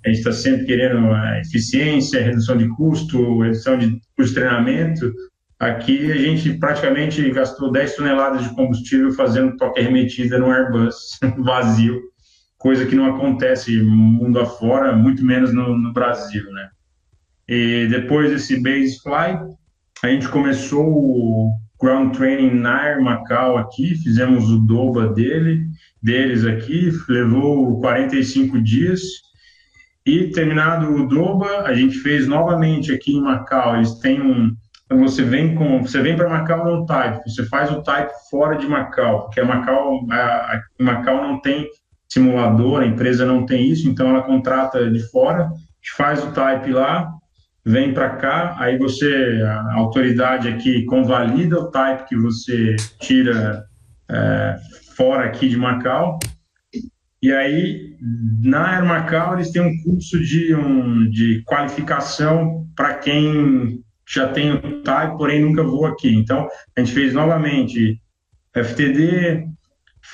a gente está sempre querendo é, eficiência, redução de custo, redução de custo de treinamento. Aqui a gente praticamente gastou 10 toneladas de combustível fazendo toque arremetida no Airbus <laughs> vazio, coisa que não acontece mundo afora, muito menos no, no Brasil, né? E depois desse base flight, a gente começou o ground training na Air Macau aqui, fizemos o doba dele, deles aqui, levou 45 dias. E terminado o doba, a gente fez novamente aqui em Macau. Eles têm um então você vem com, você vem para Macau no type, você faz o type fora de Macau, porque Macau, a, a Macau não tem simulador, a empresa não tem isso, então ela contrata de fora, faz o type lá, vem para cá, aí você, a autoridade aqui convalida o type que você tira é, fora aqui de Macau, e aí na Air Macau eles têm um curso de, um, de qualificação para quem já tem o type, porém nunca voa aqui. Então a gente fez novamente FTD,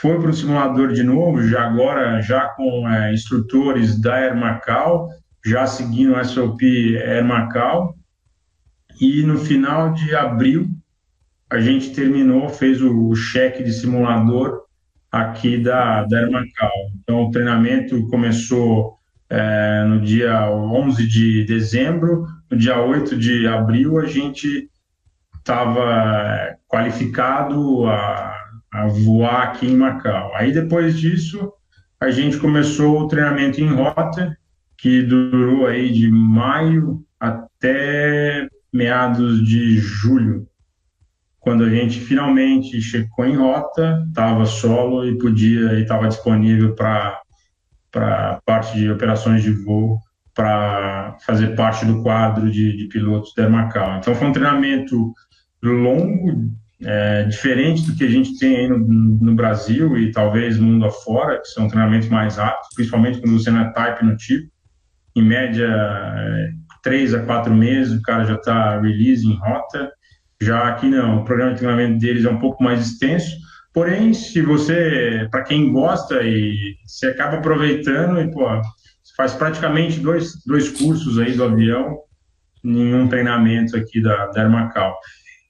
foi para o simulador de novo, já agora já com é, instrutores da Air Macau, já seguindo o SOP Air Macau. E no final de abril, a gente terminou, fez o cheque de simulador aqui da, da Air Macau. Então, o treinamento começou é, no dia 11 de dezembro, no dia 8 de abril, a gente estava qualificado a, a voar aqui em Macau. Aí, depois disso, a gente começou o treinamento em rota, que durou aí de maio até meados de julho, quando a gente finalmente chegou em rota, estava solo e podia e estava disponível para para parte de operações de voo para fazer parte do quadro de, de pilotos da Macau. Então foi um treinamento longo, é, diferente do que a gente tem aí no, no, Brasil e talvez mundo afora, que são treinamentos mais rápidos, principalmente quando você não é type no tipo. em média, é, três a quatro meses, o cara já está release em rota. Já aqui não, o programa de treinamento deles é um pouco mais extenso. Porém, se você, para quem gosta e se acaba aproveitando e pô, faz praticamente dois, dois cursos aí do avião em um treinamento aqui da, da Armacal.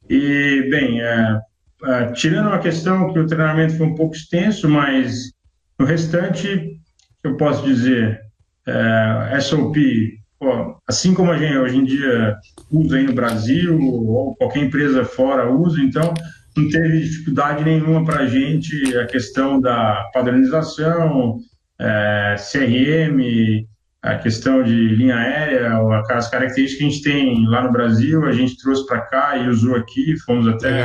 E, bem, é, é, tirando a questão que o treinamento foi um pouco extenso, mas no restante, eu posso dizer, é, SOP, pô, assim como a gente hoje em dia usa aí no Brasil, ou qualquer empresa fora usa, então não teve dificuldade nenhuma para a gente a questão da padronização, é, CRM, a questão de linha aérea, as características que a gente tem lá no Brasil, a gente trouxe para cá e usou aqui, fomos até.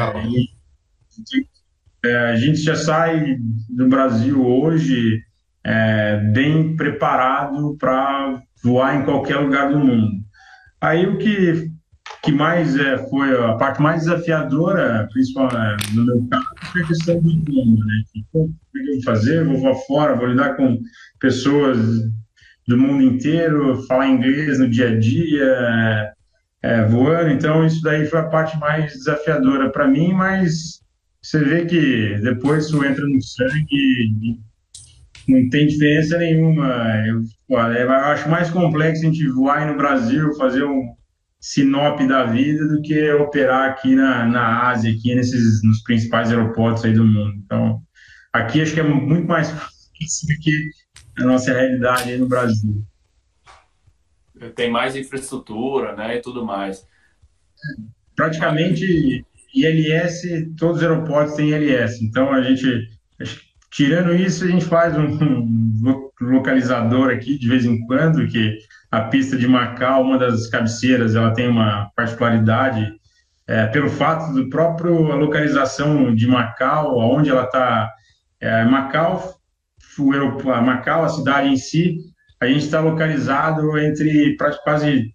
É, a gente já sai do Brasil hoje é, bem preparado para voar em qualquer lugar do mundo. Aí o que, que mais é, foi a parte mais desafiadora, principalmente no meu caso, foi a questão do idioma, né? o que eu vou fazer? Vou voar fora, vou lidar com pessoas do mundo inteiro, falar inglês no dia a dia, é, voando. Então, isso daí foi a parte mais desafiadora para mim, mas você vê que depois isso entra no sangue e não tem diferença nenhuma. Eu, eu acho mais complexo a gente voar no Brasil, fazer um sinop da vida, do que operar aqui na, na Ásia, aqui nesses, nos principais aeroportos aí do mundo. Então, aqui acho que é muito mais fácil do que a nossa realidade aí no Brasil. Tem mais infraestrutura, né, e tudo mais. Praticamente ILS, todos os aeroportos têm ILS. Então a gente, tirando isso, a gente faz um, localizador aqui de vez em quando, que a pista de Macau, uma das cabeceiras, ela tem uma particularidade é, pelo fato do próprio a localização de Macau, onde ela está. É, Macau o a Macau, a cidade em si, a gente está localizado entre quase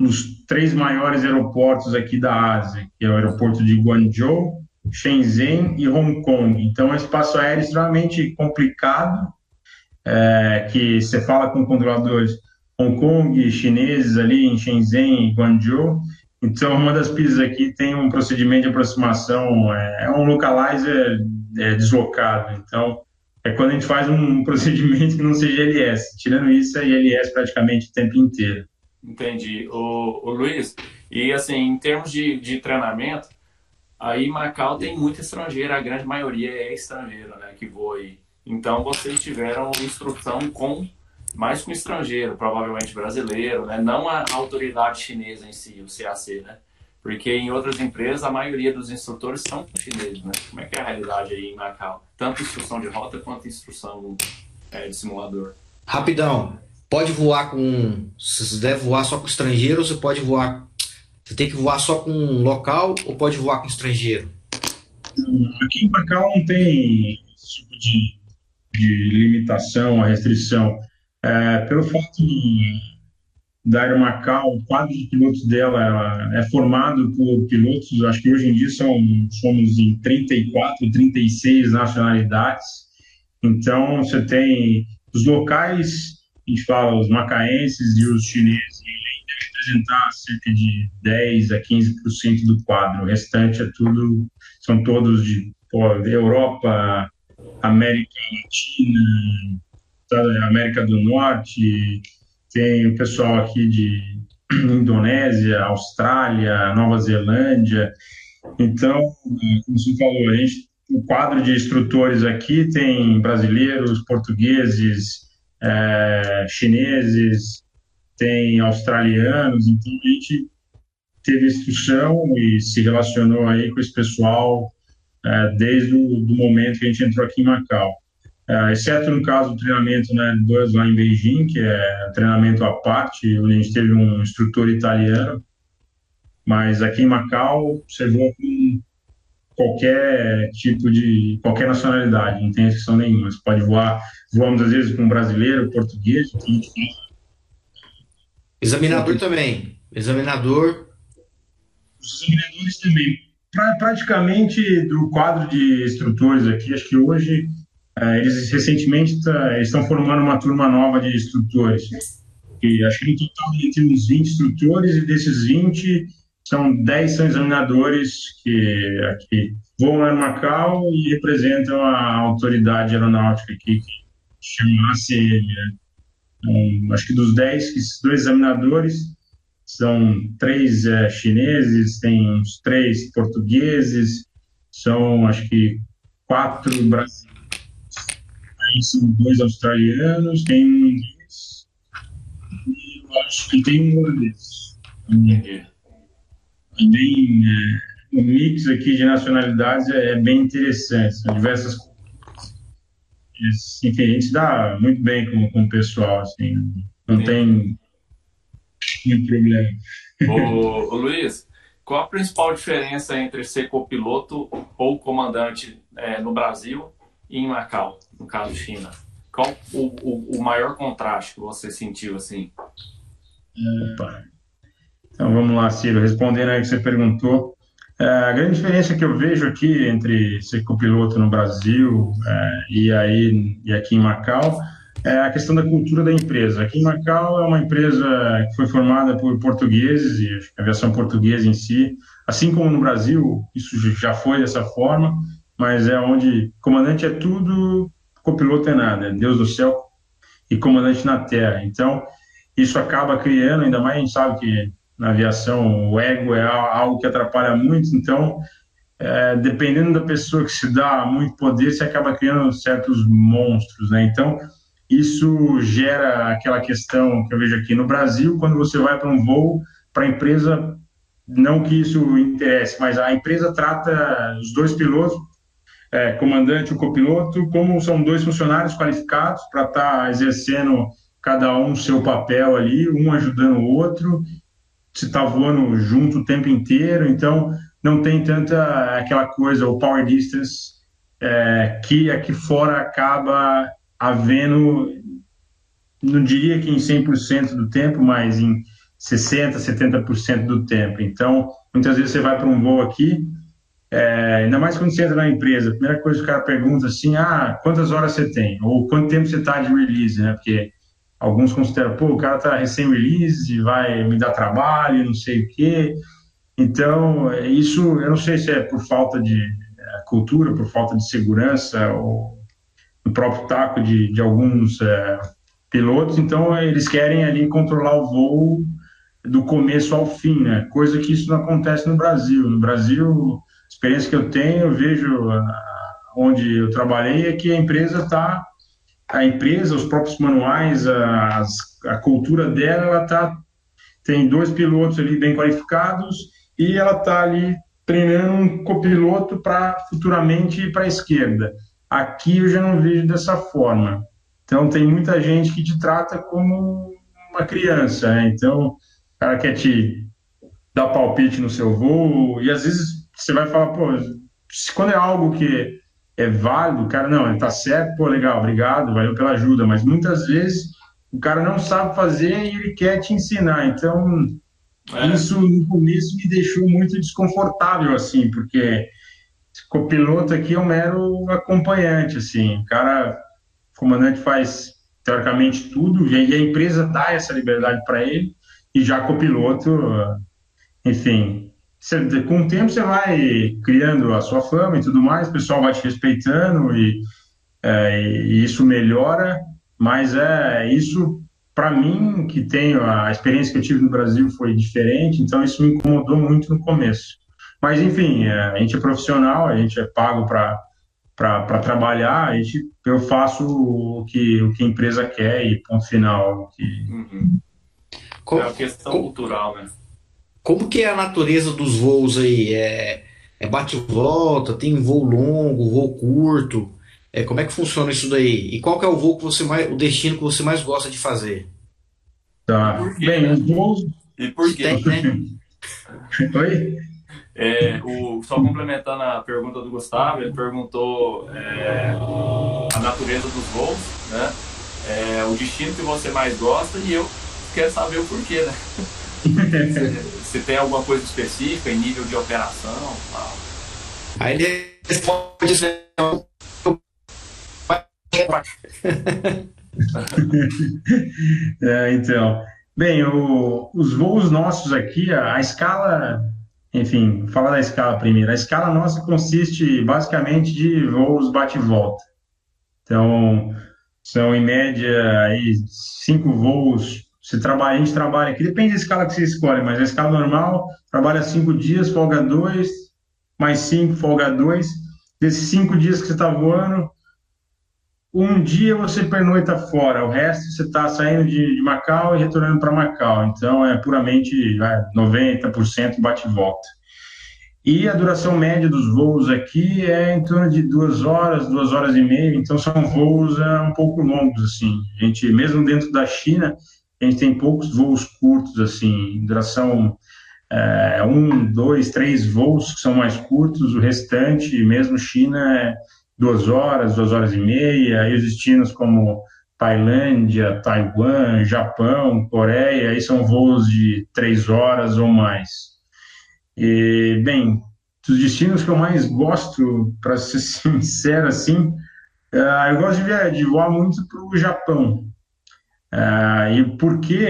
os três maiores aeroportos aqui da Ásia, que é o aeroporto de Guangzhou, Shenzhen e Hong Kong. Então, é um espaço aéreo extremamente complicado, é, que você fala com controladores Hong Kong, chineses ali em Shenzhen e Guangzhou. Então, uma das pistas aqui tem um procedimento de aproximação, é, é um localizer é, deslocado. Então, é quando a gente faz um <laughs> procedimento que não seja ILS. Tirando isso, é ILS praticamente o tempo inteiro. Entendi. O, o Luiz, e assim, em termos de, de treinamento, aí Macau tem muita estrangeira, a grande maioria é estrangeira, né, que voa aí. Então, vocês tiveram instrução com mais com estrangeiro, provavelmente brasileiro, né, não a autoridade chinesa em si, o CAC, né? Porque em outras empresas, a maioria dos instrutores são chineses, né? Como é que é a realidade aí em Macau? Tanto instrução de rota quanto instrução é, de simulador. Rapidão, pode voar com. Se você deve voar só com estrangeiro, você pode voar. Você tem que voar só com local ou pode voar com estrangeiro? Aqui em Macau não tem esse tipo de, de limitação, a restrição. É, pelo fato de da Aeromacau, o quadro de pilotos dela é formado por pilotos, acho que hoje em dia são, somos em 34, 36 nacionalidades. Então, você tem os locais, a gente fala os macaenses e os chineses, devem representar cerca de 10 a 15% do quadro. O restante é tudo, são todos de pô, Europa, América Latina, América do Norte, tem o pessoal aqui de <clears throat> Indonésia, Austrália, Nova Zelândia. Então, como você falou, a gente, o quadro de instrutores aqui tem brasileiros, portugueses, é, chineses, tem australianos, então a gente teve instrução e se relacionou aí com esse pessoal é, desde o do momento que a gente entrou aqui em Macau. Uh, exceto no caso do treinamento né, dois lá em Beijing, que é treinamento à parte, onde a gente teve um instrutor italiano, mas aqui em Macau você voa com qualquer tipo de, qualquer nacionalidade, não tem exceção nenhuma. Você pode voar, voamos às vezes com brasileiro, português, Examinador também, examinador. Os examinadores também. Pra, praticamente do quadro de instrutores aqui, acho que hoje é, eles recentemente tá, estão formando uma turma nova de instrutores. que acho que no total tem uns 20 instrutores e desses 20 são 10 são examinadores que aqui voam em Macau e representam a autoridade aeronáutica aqui, que chama-se, um, acho que dos 10, que dois examinadores são três é, chineses, tem uns três portugueses, são acho que quatro brasileiros, são dois australianos, tem um inglês, e eu acho que tem um holandês. É bem, é, o mix aqui de nacionalidades é, é bem interessante, são diversas enfim, a gente dá muito bem com, com o pessoal, assim, não Sim. tem muito problema. Ô, ô, Luiz, qual a principal diferença entre ser copiloto ou comandante é, no Brasil e em Macau, no caso China? Qual o, o, o maior contraste que você sentiu assim? Opa. Então vamos lá, Ciro, respondendo aí que você perguntou. É, a grande diferença que eu vejo aqui entre ser copiloto no Brasil é, e aí e aqui em Macau é a questão da cultura da empresa. Aqui em Macau é uma empresa que foi formada por portugueses e a aviação portuguesa em si, assim como no Brasil, isso já foi dessa forma, mas é onde comandante é tudo, copiloto é nada, é Deus do céu e comandante na terra. Então, isso acaba criando, ainda mais a gente sabe que na aviação o ego é algo que atrapalha muito, então, é, dependendo da pessoa que se dá muito poder, se acaba criando certos monstros, né? Então, isso gera aquela questão que eu vejo aqui no Brasil, quando você vai para um voo, para a empresa, não que isso interesse, mas a empresa trata os dois pilotos, é, comandante e o copiloto, como são dois funcionários qualificados para estar tá exercendo cada um seu papel ali, um ajudando o outro, se está voando junto o tempo inteiro, então não tem tanta aquela coisa, o power distance, é, que aqui fora acaba havendo, não diria que em 100% do tempo, mas em 60%, 70% do tempo. Então, muitas vezes você vai para um voo aqui, é, ainda mais quando você entra na empresa, a primeira coisa que o cara pergunta assim, ah, quantas horas você tem? Ou quanto tempo você está de release, né? Porque alguns consideram, pô, o cara está recém-release, vai me dar trabalho, não sei o quê. Então, isso, eu não sei se é por falta de é, cultura, por falta de segurança, ou no próprio taco de, de alguns é, pilotos, então eles querem ali controlar o voo do começo ao fim, né? Coisa que isso não acontece no Brasil. No Brasil, experiência que eu tenho, eu vejo ah, onde eu trabalhei é que a empresa está, a empresa, os próprios manuais, as, a cultura dela, ela tá tem dois pilotos ali bem qualificados e ela está ali treinando um copiloto para futuramente ir para a esquerda. Aqui eu já não vejo dessa forma. Então, tem muita gente que te trata como uma criança, né? Então, o cara quer te dar palpite no seu voo, e às vezes você vai falar, pô, quando é algo que é válido, o cara, não, ele tá certo, pô, legal, obrigado, valeu pela ajuda, mas muitas vezes o cara não sabe fazer e ele quer te ensinar. Então, é. isso no começo me deixou muito desconfortável, assim, porque copiloto aqui é um mero acompanhante, assim, o cara, o comandante faz teoricamente tudo e a empresa dá essa liberdade para ele e já copiloto, enfim, você, com o tempo você vai criando a sua fama e tudo mais, o pessoal vai te respeitando e, é, e isso melhora, mas é isso para mim que tenho a experiência que eu tive no Brasil foi diferente, então isso me incomodou muito no começo. Mas, enfim, é, a gente é profissional, a gente é pago para trabalhar, a gente, eu faço o que, o que a empresa quer e ponto final. Que... Uhum. É uma questão cultural, né? Como que é a natureza dos voos aí? É, é bate-volta, tem voo longo, voo curto? É, como é que funciona isso daí? E qual que é o voo que você mais, o destino que você mais gosta de fazer? Tá. Bem, os voos. E por quê? Tem, né? <laughs> Oi? É, o, só complementando a pergunta do Gustavo, ele perguntou é, a natureza dos voos, né? É, o destino que você mais gosta e eu quero saber o porquê, né? <laughs> se, tem alguma coisa específica em nível de operação. Tal. Aí ele responde assim, é, então, bem, o, os voos nossos aqui, a, a escala, enfim, falar da escala primeiro. A escala nossa consiste basicamente de voos bate-volta. Então, são em média aí cinco voos. Você trabalha, a gente trabalha aqui, depende da escala que você escolhe, mas a escala normal trabalha cinco dias, folga dois, mais cinco, folga dois. Desses cinco dias que você está voando, um dia você pernoita fora, o resto você está saindo de, de, Macau e retornando para Macau. Então é puramente vai, 90% bate-volta. E a duração média dos voos aqui é em torno de duas horas, duas horas e meia. Então são voos é, um pouco longos assim. A gente mesmo dentro da China a gente tem poucos voos curtos assim, duração é, um, dois, três voos que são mais curtos. O restante, mesmo China, é duas horas, duas horas e meia. E os destinos como Tailândia, Taiwan, Japão, Coreia, aí são voos de três horas ou mais. E, bem, dos destinos que eu mais gosto, para ser <laughs> sincero assim, uh, eu gosto de, de voar muito para o Japão. Uh, e por quê?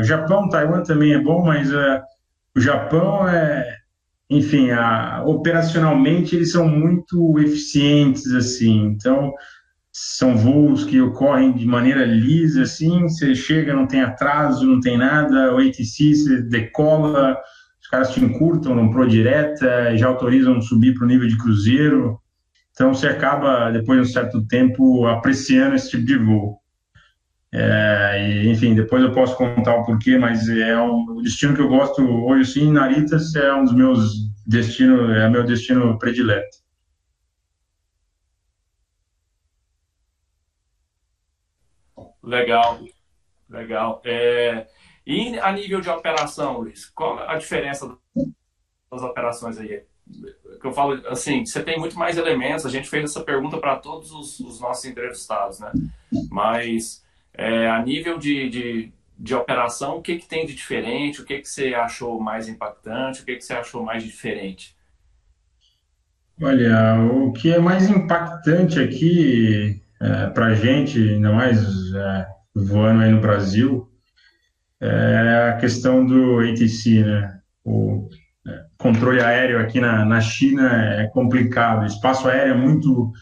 Uh, Japão, Taiwan também é bom, mas o Japão é, enfim, a, operacionalmente eles são muito eficientes, assim, então são voos que ocorrem de maneira lisa, assim, você chega, não tem atraso, não tem nada, o ATC você decola, os caras te encurtam no Pro Direta, já autorizam subir para o nível de cruzeiro. Então você acaba, depois de um certo tempo, apreciando esse tipo de voo. É, e, enfim, depois eu posso contar o porquê, mas é um, o destino que eu gosto hoje, sim, Naritas é um dos meus destinos, é meu destino predileto. Legal, legal. É, e a nível de operação, Luiz, qual a diferença das operações aí? Que eu falo assim, você tem muito mais elementos. A gente fez essa pergunta para todos os, os, nossos entrevistados, né? Mas é, a nível de, de, de, operação, o que, que tem de diferente? O que, que você achou mais impactante? O que, que você achou mais diferente? Olha, o que é mais impactante aqui é, para a gente, ainda mais é, voando aí no Brasil, é a questão do ATC, né? O é, controle aéreo aqui na, na China é complicado, o espaço aéreo é muito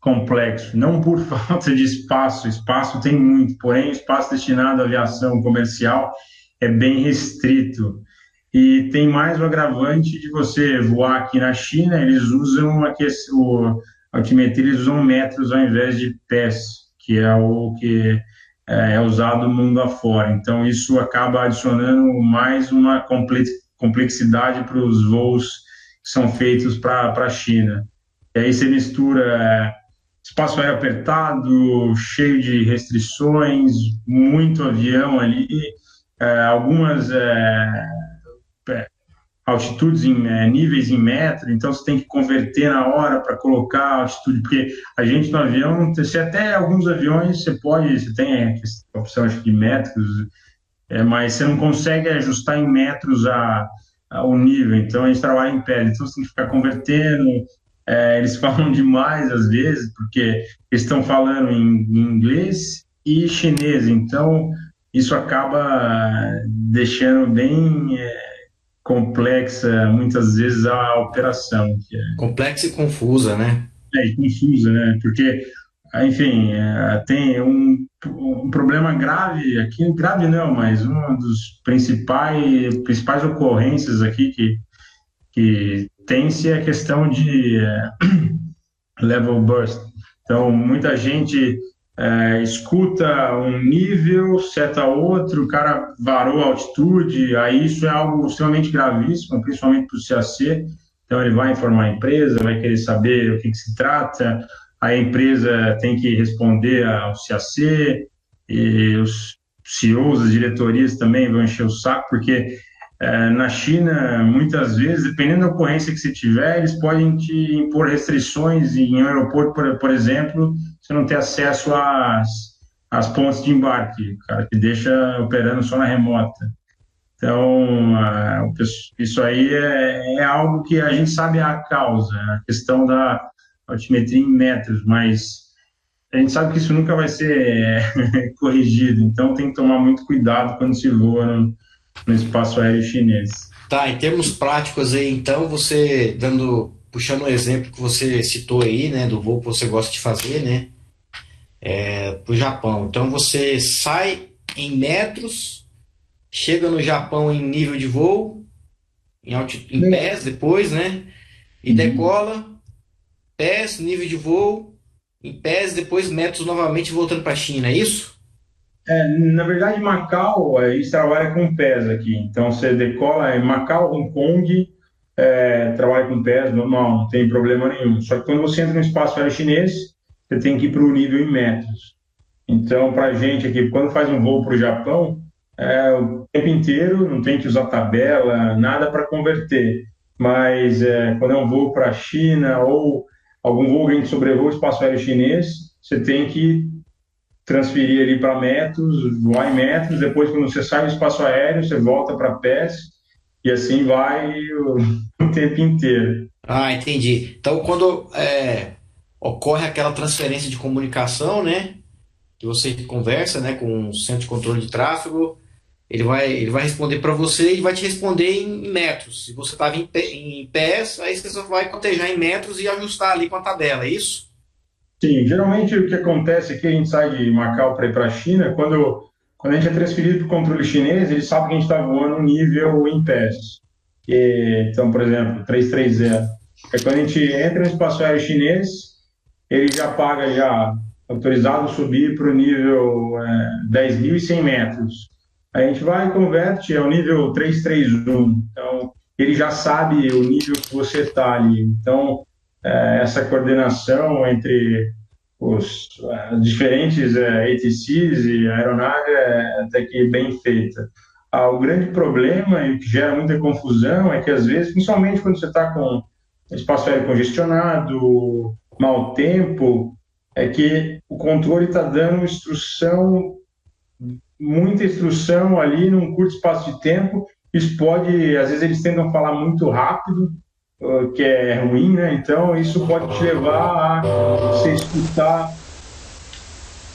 complexo, não por <laughs> falta de espaço, espaço tem muito, porém o espaço destinado à aviação comercial é bem restrito. E tem mais o agravante de você voar aqui na China, eles usam aqui, o altimetria, eles usam metros ao invés de pés, que é o que é, é usado mundo afora. Então, isso acaba adicionando mais uma complexidade para os voos que são feitos para a China. E aí você mistura é, espaço aéreo apertado, cheio de restrições, muito avião ali, é, algumas é, é altitudes em é, níveis em metro, então você tem que converter na hora para colocar a altitude, porque a gente no avião, se até alguns aviões você pode, você tem a opção de metros, é, mas você não consegue ajustar em metros a, o nível, então a gente trabalha em pé, então você tem que ficar convertendo, é, eles <laughs> falam demais às vezes, porque eles estão falando em, em inglês e chinês, então isso acaba deixando bem é, complexa, muitas vezes, a operação. É... Complexa e confusa, né? É, e confusa, né? Porque, enfim, é, tem um, um problema grave aqui, grave não, mas uma dos principais, principais ocorrências aqui que, que tem-se a questão de é, <clears throat> level burst. Então, muita gente é, escuta um nível, seta outro, o cara varou a altitude, aí isso é algo extremamente gravíssimo, principalmente para o CAC. Então, ele vai informar a empresa, vai querer saber o que, que se trata, a empresa tem que responder ao CAC, e os CEOs, as diretorias também vão encher o saco, porque na China, muitas vezes, dependendo da ocorrência que você tiver, eles podem te impor restrições em um aeroporto, por, por exemplo, você não ter acesso às, às pontes de embarque, cara, que deixa operando só na remota. Então, isso aí é, é, algo que a gente sabe a causa, a questão da altimetria em metros, mas a gente sabe que isso nunca vai ser <laughs> corrigido, então tem que tomar muito cuidado quando se voa no espaço aéreo chinês. Tá, em termos práticos aí, então, você dando, puxando o um exemplo que você citou aí, né, do voo que você gosta de fazer, né, é, para o Japão. Então você sai em metros, chega no Japão em nível de voo, em, em pés depois, né, e uhum. decola, pés, nível de voo, em pés, depois metros novamente voltando para a China, é isso? É, na verdade, Macau, a gente trabalha com pés aqui. Então, você decola em Macau, Hong Kong, é, trabalha com pés, normal, não tem problema nenhum. Só que quando você entra no espaço aéreo chinês, você tem que ir para o nível em metros. Então, para a gente aqui, quando faz um voo para o Japão, é, o tempo inteiro não tem que usar tabela, nada para converter. Mas é, quando é um voo para a China ou algum voo que a gente sobrevoa o espaço aéreo chinês, você tem que transferir ali para metros, voar em metros, depois quando você sai do espaço aéreo, você volta para pés, e assim vai o, <laughs> o, tempo inteiro. Ah, entendi. Então, quando é, ocorre aquela transferência de comunicação, né, que você conversa, né, com o centro de controle de tráfego, ele vai, ele vai responder para você e vai te responder em metros. Se você estava em, em pés, aí você só vai cotejar em metros e ajustar ali com a tabela, é isso? Sim, geralmente o que acontece aqui, a gente sai de Macau para ir para a China, quando, quando a gente é transferido para o controle chinês, eles sabem que a gente está voando um nível em pés. Então, por exemplo, 330. É quando a gente entra no espaço aéreo chinês, ele já paga já autorizado subir para o nível é, 10.100 metros. A gente vai e converte ao nível 331. Então, ele já sabe o nível que você está ali. Então, é, essa coordenação entre os diferentes é, ATCs e aeronave é até que bem feita. Ah, o grande problema e o que gera muita confusão é que, às vezes, principalmente quando você está com espaço aéreo congestionado, mau tempo, é que o controle está dando instrução, muita instrução ali num curto espaço de tempo. Isso pode, às vezes, eles tentam falar muito rápido que é ruim, né? Então isso pode te levar a você escutar,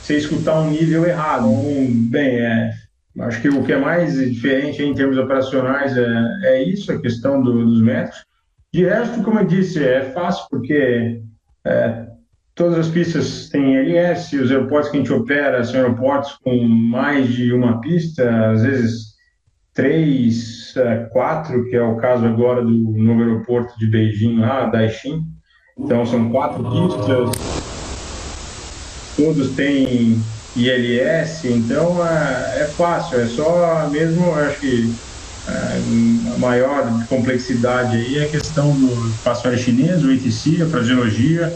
você escutar um nível errado. Um, bem, é, acho que o que é mais diferente em termos operacionais é, é isso, a questão do, dos metros. De resto, como eu disse, é fácil porque é, todas as pistas têm LS, os aeroportos que a gente opera são aeroportos com mais de uma pista, às vezes três, é, quatro, que é o caso agora do novo aeroporto de Beijing, lá, Daixin. Então, são quatro pistas, todos têm ILS, então é, é fácil, é só mesmo, acho que é, a maior complexidade aí é a questão do espaço aéreo chinês, o ATC, a fraseologia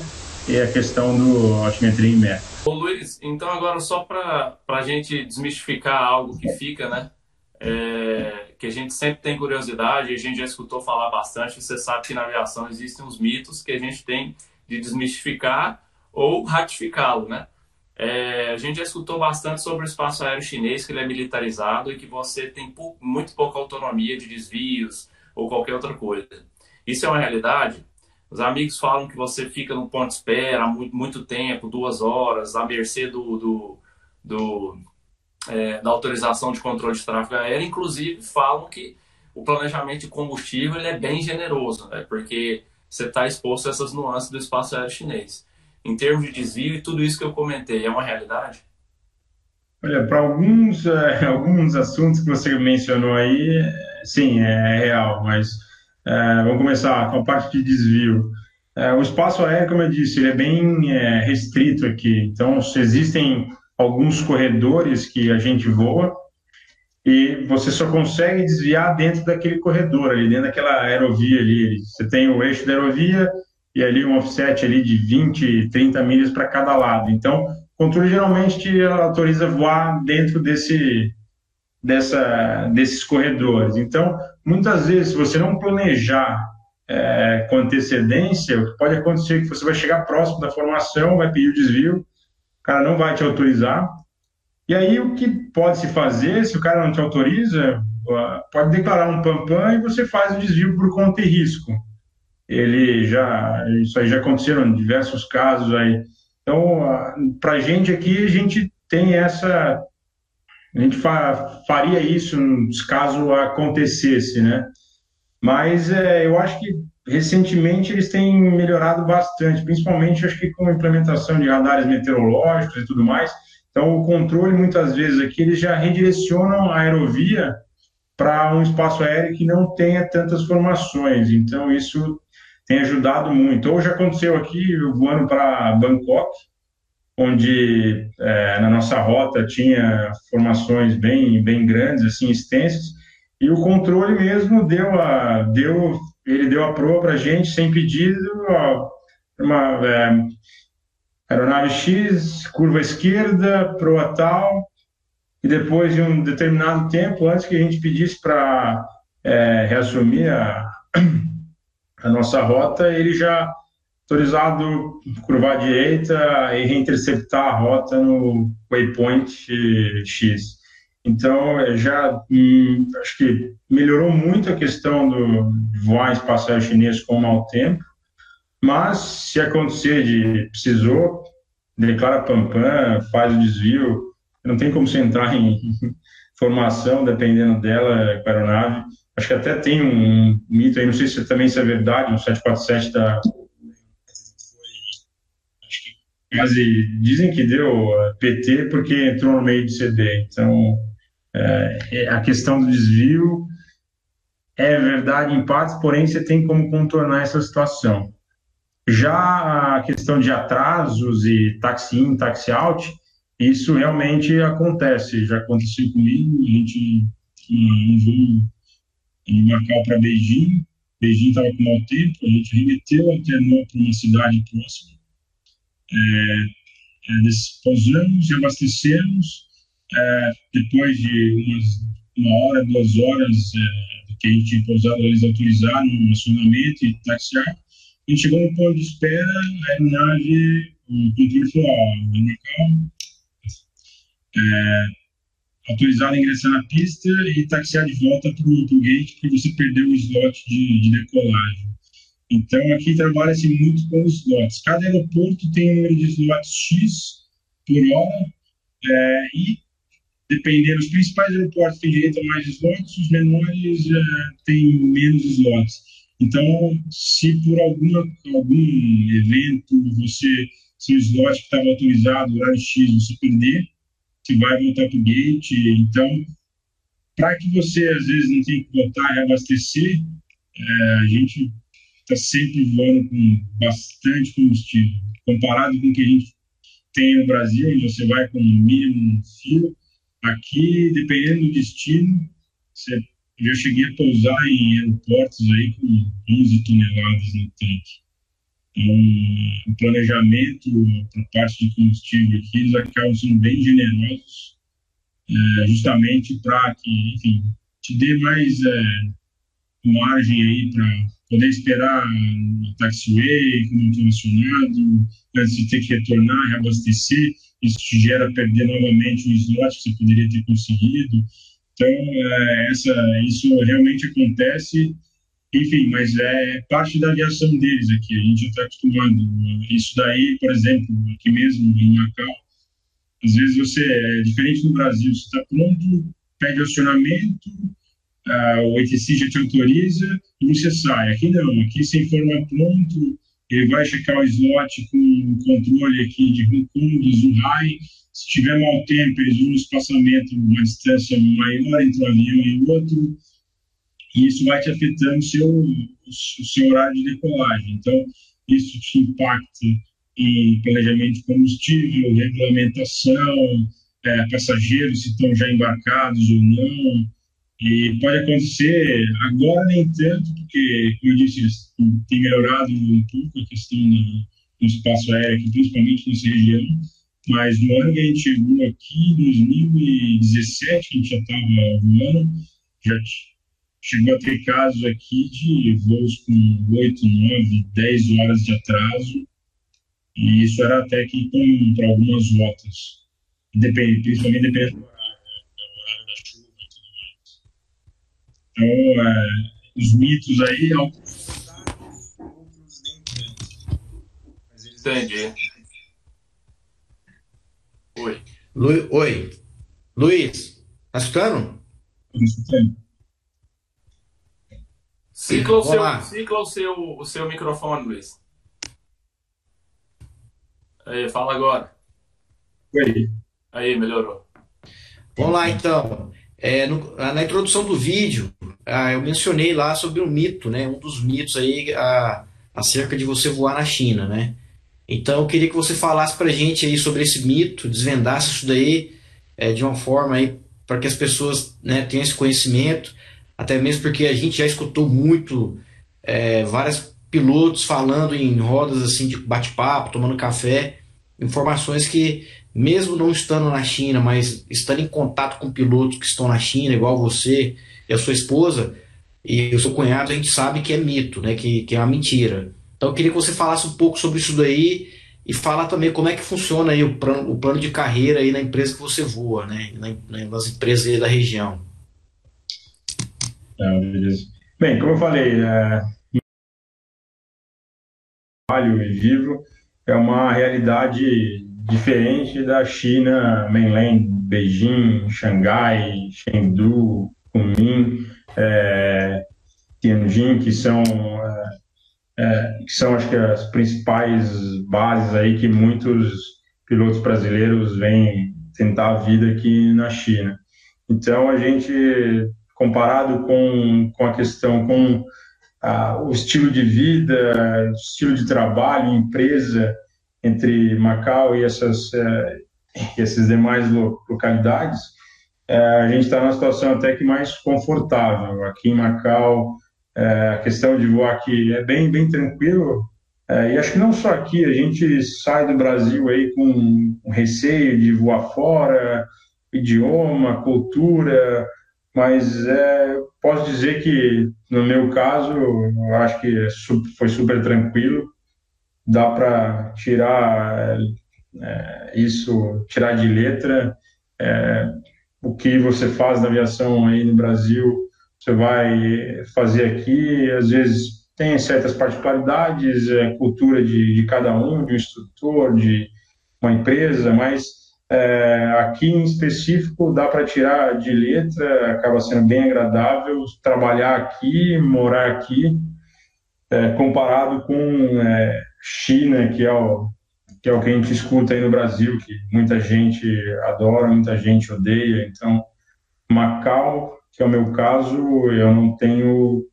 e a questão do altimetria em metro. Ô Luiz, então agora só para a gente desmistificar algo que fica, né? É, que a gente sempre tem curiosidade, a gente já escutou falar bastante, você sabe que na aviação existem uns mitos que a gente tem de desmistificar ou ratificá-lo, né? É, a gente já escutou bastante sobre o espaço aéreo chinês, que ele é militarizado e que você tem muito pouca autonomia de desvios ou qualquer outra coisa. Isso é uma realidade? Os amigos falam que você fica no ponto de espera muito, muito tempo, duas horas, à mercê do, do, do é, da autorização de controle de tráfego aéreo, inclusive falam que o planejamento de combustível ele é bem generoso, né, porque você está exposto a essas nuances do espaço aéreo chinês. Em termos de desvio e tudo isso que eu comentei, é uma realidade? Olha, para alguns, é, <laughs> alguns assuntos que você mencionou aí, sim, é real, mas é, vamos começar com a parte de desvio. É, o espaço aéreo, como eu disse, ele é bem é, restrito aqui, então existem alguns corredores que a gente voa e você só consegue desviar dentro daquele corredor ali, dentro daquela aerovia ali. Você tem o eixo da aerovia e ali um offset ali de 20, 30 milhas para cada lado. Então, o controle geralmente te autoriza voar dentro desse, dessa, desses corredores. Então, muitas vezes, se você não planejar é, com antecedência, o que pode acontecer é que você vai chegar próximo da formação, vai pedir o desvio, cara não vai te autorizar. E aí o que pode se fazer, se o cara não te autoriza, pode declarar um PAMPAM e você faz o desvio por conta e risco. Ele já, isso aí já aconteceram diversos casos aí. Então, para a gente aqui, a gente tem essa. A gente fa faria isso caso acontecesse, né? Mas é, eu acho que recentemente eles têm melhorado bastante, principalmente acho que com a implementação de radares meteorológicos e tudo mais. Então, o controle, muitas vezes aqui, eles já redirecionam a aerovia para um espaço aéreo que não tenha tantas formações. Então, isso tem ajudado muito. Hoje aconteceu aqui, voando para Bangkok, onde é, na nossa rota tinha formações bem, bem grandes, assim, extensas, e o controle mesmo deu a, deu, ele deu a proa para a gente sem pedido, ó, uma é, aeronave X, curva esquerda, proa tal, e depois de um determinado tempo, antes que a gente pedisse para é, reassumir a, <clears throat> a nossa rota, ele já autorizado curvar à direita e reinterceptar a rota no waypoint X. Então, já hum, acho que melhorou muito a questão do voar espaço chinês com mau tempo, mas se acontecer de precisou, declara PAMPAM, faz o desvio, não tem como você entrar em <laughs> formação, dependendo dela, com a aeronave. Acho que até tem um mito aí, não sei se também isso é verdade, o 747 da. Quase dizem que deu PT porque entrou no meio de CD. Então, é, a questão do desvio é verdade em partes, porém você tem como contornar essa situação. Já a questão de atrasos e taxi in, taxi out, isso realmente acontece. Já aconteceu comigo, a gente em em Macau para Beijing, Beijing estava com mau tempo, a gente remeteu até para uma cidade próxima, é, é, pousamos e abastecemos, é, depois de umas, uma hora, duas horas é, que a gente tinha pousado, eles autorizaram o acionamento e taxiar, a gente chegou no ponto de espera, a aeronave, o controle falou, ó, Macau, é, autorizado a ingressar na pista e taxiar de volta para o gate porque você perdeu o slot de, de decolagem. Então, aqui trabalha-se muito com os slots. Cada aeroporto tem um número de slots X por hora é, e, dependendo, os principais aeroportos têm direito a mais slots, os menores é, têm menos slots. Então, se por alguma, algum evento você, seu slot que estava autorizado, horário X, você perder, se vai voltar para o gate. Então, para que você, às vezes, não tenha que voltar e reabastecer, é, a gente está sempre voando com bastante combustível. Comparado com o que a gente tem no Brasil, onde você vai com o mínimo fio, aqui, dependendo do destino, você, eu cheguei a pousar em aeroportos aí com 11 toneladas no tanque. Um planejamento por parte de combustível aqui, eles acabam sendo bem generosos, é, justamente para que, enfim, te dê mais é, margem aí para poder esperar no taxiway, como mencionado, antes de ter que retornar, reabastecer, isso te gera perder novamente o slot que você poderia ter conseguido. Então, é, essa, isso realmente acontece enfim, mas é parte da aviação deles aqui, a gente está acostumado. Isso daí, por exemplo, aqui mesmo em Macau, às vezes você é diferente no Brasil, você está pronto, pede acionamento, uh, o ETC já te autoriza e você sai. Aqui não, aqui sem informa pronto, ele vai checar o slot com controle aqui de Hong Kong, do Zhuhai. Se tiver mau tempo, eles o espaçamento, uma distância maior entre um avião e outro e isso vai te afetando o seu, o seu horário de decolagem. Então, isso te impacta em planejamento de combustível, regulamentação, é, passageiros se estão já embarcados ou não. E pode acontecer, agora nem tanto, porque, como eu disse, tem melhorado um pouco a questão do, espaço aéreo, aqui, principalmente nessa região, mas no ano que a gente chegou aqui, em 2017, que a gente já estava voando, já chegou a ter casos aqui de voos com 8, 9, 10 horas de atraso, e isso era até que para algumas rotas, depende, principalmente depende do horário, né? do horário da chuva e tudo mais. Então, é, os mitos aí, alguns outros nem tanto. Entendi. Lu... Oi. Luiz, tá escutando? Cicla o, seu, cicla o, seu, o seu microfone, Luiz. Aí, fala agora. Aí. Aí, melhorou. Vamos lá, então. É, no, na introdução do vídeo, ah, eu mencionei lá sobre um mito, né? Um dos mitos aí a, acerca de você voar na China, né? Então, eu queria que você falasse pra gente aí sobre esse mito, desvendasse isso daí é, de uma forma aí para que as pessoas né, tenham esse conhecimento, até mesmo porque a gente já escutou muito é, vários pilotos falando em rodas assim de bate-papo, tomando café, informações que mesmo não estando na China, mas estando em contato com pilotos que estão na China, igual você e a sua esposa e o seu cunhado, a gente sabe que é mito, né? Que, que é uma mentira. Então eu queria que você falasse um pouco sobre isso daí e falar também como é que funciona aí o plano, o plano de carreira aí na empresa que você voa, né? nas empresas da região. É, beleza. Bem, como eu falei, é... trabalho e vivo é uma realidade diferente da China mainland, Beijing, Xangai, Chengdu, Kunming, é, Tianjin, que são é, é, que são acho que as principais bases aí que muitos pilotos brasileiros vêm tentar a vida aqui na China. Então a gente comparado com, com a questão com a, o estilo de vida, estilo de trabalho, empresa entre Macau e essas, é, essas demais localidades, é, a gente está numa situação até que mais confortável. Aqui em Macau, é, a questão de voar aqui é bem, bem tranquilo. e acho que não só aqui, a gente sai do Brasil aí com, receio de voar fora, idioma, cultura, mas é, posso dizer que, no meu caso, eu acho que foi super tranquilo dá para tirar é, isso, tirar de letra. É, o que você faz na aviação aí no Brasil, você vai fazer aqui, às vezes tem certas particularidades, é, cultura de, de cada um, de um instrutor, de uma empresa, mas é, aqui em específico dá para tirar de letra, acaba sendo bem agradável trabalhar aqui, morar aqui, é, comparado com é, China, que é o que é o que a gente escuta aí no Brasil, que muita gente adora, muita gente odeia. Então, Macau, que é o meu caso, eu não tenho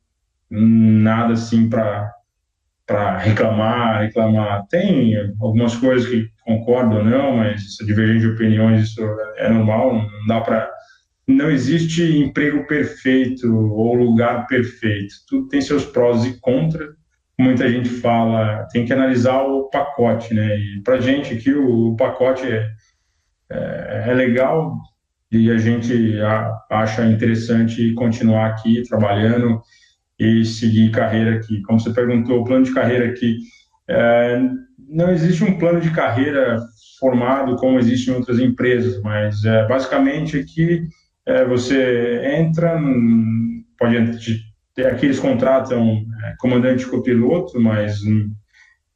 nada assim para para reclamar, reclamar. Tem algumas coisas que concordo ou não, mas essa divergência de opiniões isso é normal, não dá para não existe emprego perfeito ou lugar perfeito. Tudo tem seus prós e contras muita gente fala, tem que analisar o pacote, né? E para gente aqui o, pacote é, é, é, legal e a gente a, acha interessante continuar aqui trabalhando e seguir carreira aqui. Como você perguntou, o plano de carreira aqui é, não existe um plano de carreira formado como existe em outras empresas, mas é, basicamente aqui é, você entra, pode Aqui eles contratam é, comandante copiloto, mas no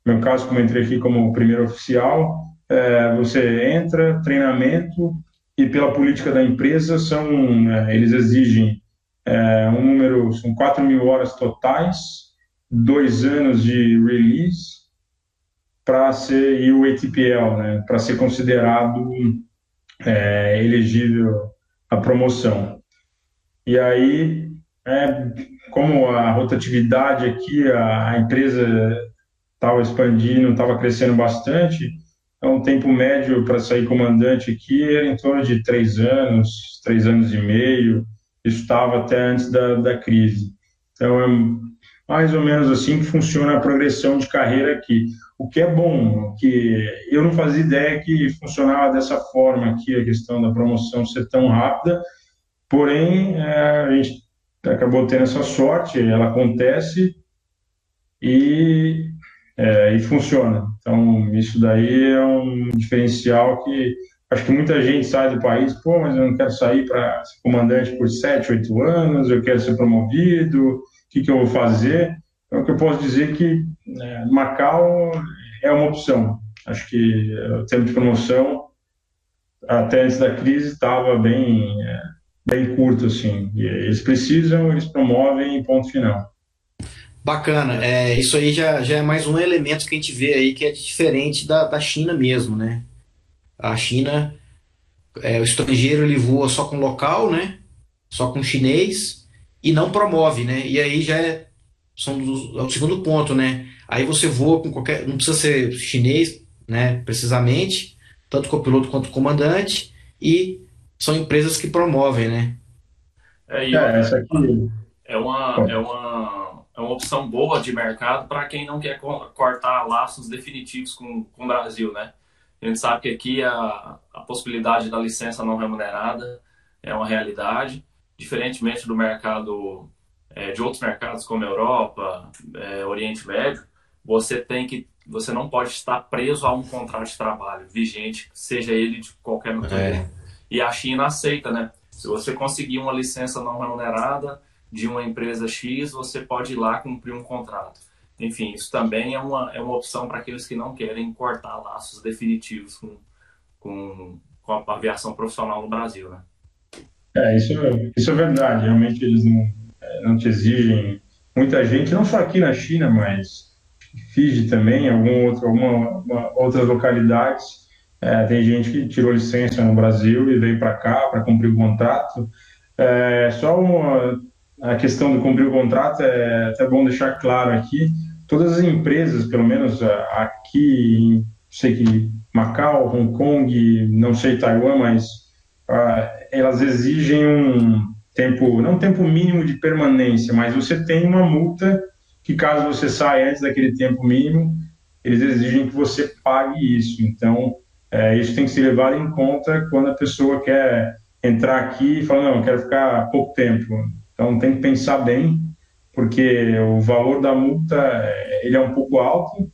meu caso, como entrei aqui como primeiro oficial, é, você entra, treinamento, e pela política da empresa, são, é, eles exigem é, um número, são 4 mil horas totais, dois anos de release, para ser, e o ATPL, né, para ser considerado é, elegível à promoção. E aí, é, como a rotatividade aqui, a, a empresa estava expandindo, estava crescendo bastante, então o tempo médio para sair comandante aqui era em torno de três anos, três anos e meio, isso estava até antes da, da crise. Então é mais ou menos assim que funciona a progressão de carreira aqui. O que é bom, que eu não fazia ideia que funcionava dessa forma aqui, a questão da promoção ser tão rápida, porém é, a gente acabou tendo essa sorte, ela acontece e, é, e funciona. Então, isso daí é um diferencial que acho que muita gente sai do país, pô, mas eu não quero sair para ser comandante por 7, 8 anos, eu quero ser promovido, o que, que eu vou fazer? Então, o que eu posso dizer é que é, Macau é uma opção. Acho que o tempo de promoção até antes da crise estava bem, é, bem curto, assim. E eles precisam, eles promovem ponto final. Bacana, é, isso aí já, já é mais um elemento que a gente vê aí que é diferente da, da China mesmo, né? A China, é, o estrangeiro ele voa só com local, né? Só com chinês e não promove, né? E aí já é, são dos, é o segundo ponto, né? Aí você voa com qualquer, não precisa ser chinês, né? Precisamente, tanto copiloto quanto comandante e são empresas que promovem, né? É, e é, essa aqui é uma, é uma é uma opção boa de mercado para quem não quer cortar laços definitivos com, com o Brasil, né? A gente sabe que aqui a, a possibilidade da licença não remunerada é uma realidade, diferentemente do mercado é, de outros mercados como Europa, é, Oriente Médio, você tem que você não pode estar preso a um contrato de trabalho vigente, seja ele de qualquer natureza. É. E a China aceita, né? Se você conseguir uma licença não remunerada, de uma empresa X, você pode ir lá cumprir um contrato. Enfim, isso também é uma, é uma opção para aqueles que não querem cortar laços definitivos com, com, com a aviação profissional no Brasil, né? É, isso, isso é verdade. Realmente eles não, é, não te exigem. Muita gente, não só aqui na China, mas Fiji também, algum outro, alguma, outras localidades, é, tem gente que tirou licença no Brasil e veio para cá para cumprir o contrato. É, só uma, a questão de cumprir o contrato é até bom deixar claro aqui. Todas as empresas, pelo menos aqui, sei que Macau, Hong Kong, não sei Taiwan, mas uh, elas exigem um tempo, não um tempo mínimo de permanência, mas você tem uma multa que caso você saia antes daquele tempo mínimo, eles exigem que você pague isso. Então, é, isso tem que ser levado em conta quando a pessoa quer entrar aqui e falar, não, eu quero ficar pouco tempo então tem que pensar bem, porque o valor da multa ele é um pouco alto,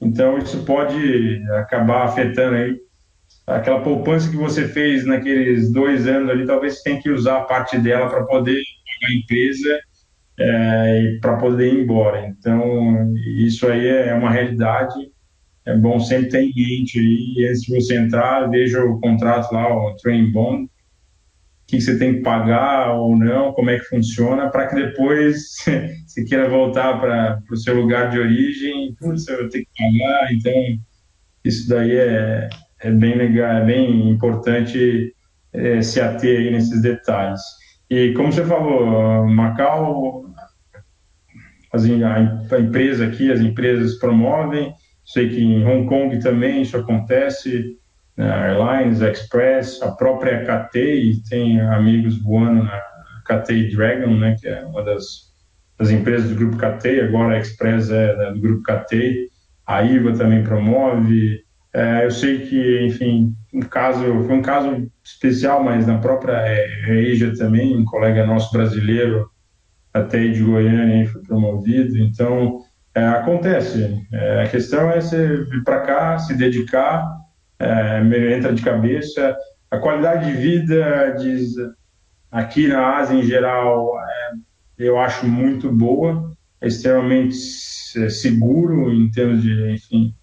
então isso pode acabar afetando aí aquela poupança que você fez naqueles dois anos ali, talvez você tenha que usar parte dela para poder pagar a empresa é, e para poder ir embora. Então isso aí é uma realidade. É bom sempre ter em mente aí, antes de você entrar, veja o contrato lá, o train bond, que você tem que pagar ou não, como é que funciona, para que depois <laughs> você queira voltar para o seu lugar de origem, putz, eu tenho que pagar, então isso daí é, é bem legal, é bem importante é, se ater aí nesses detalhes. E como você falou, Macau, as, a, a empresa aqui, as empresas promovem, sei que em Hong Kong também isso acontece, né, Airlines, Express, a própria KT, tem amigos voando na KT Dragon, né, que é uma das, das empresas do grupo KT, agora a Express é né, do grupo KT, a IVA também promove. É, eu sei que, enfim, um caso, foi um caso especial, mas na própria é, Asia também, um colega nosso brasileiro, até de Goiânia, foi promovido. Então, é, acontece. É, a questão é você vir para cá, se dedicar é, entra de cabeça. A qualidade de vida diz, aqui na Ásia em geral é, eu acho muito boa, é extremamente seguro em termos de, enfim,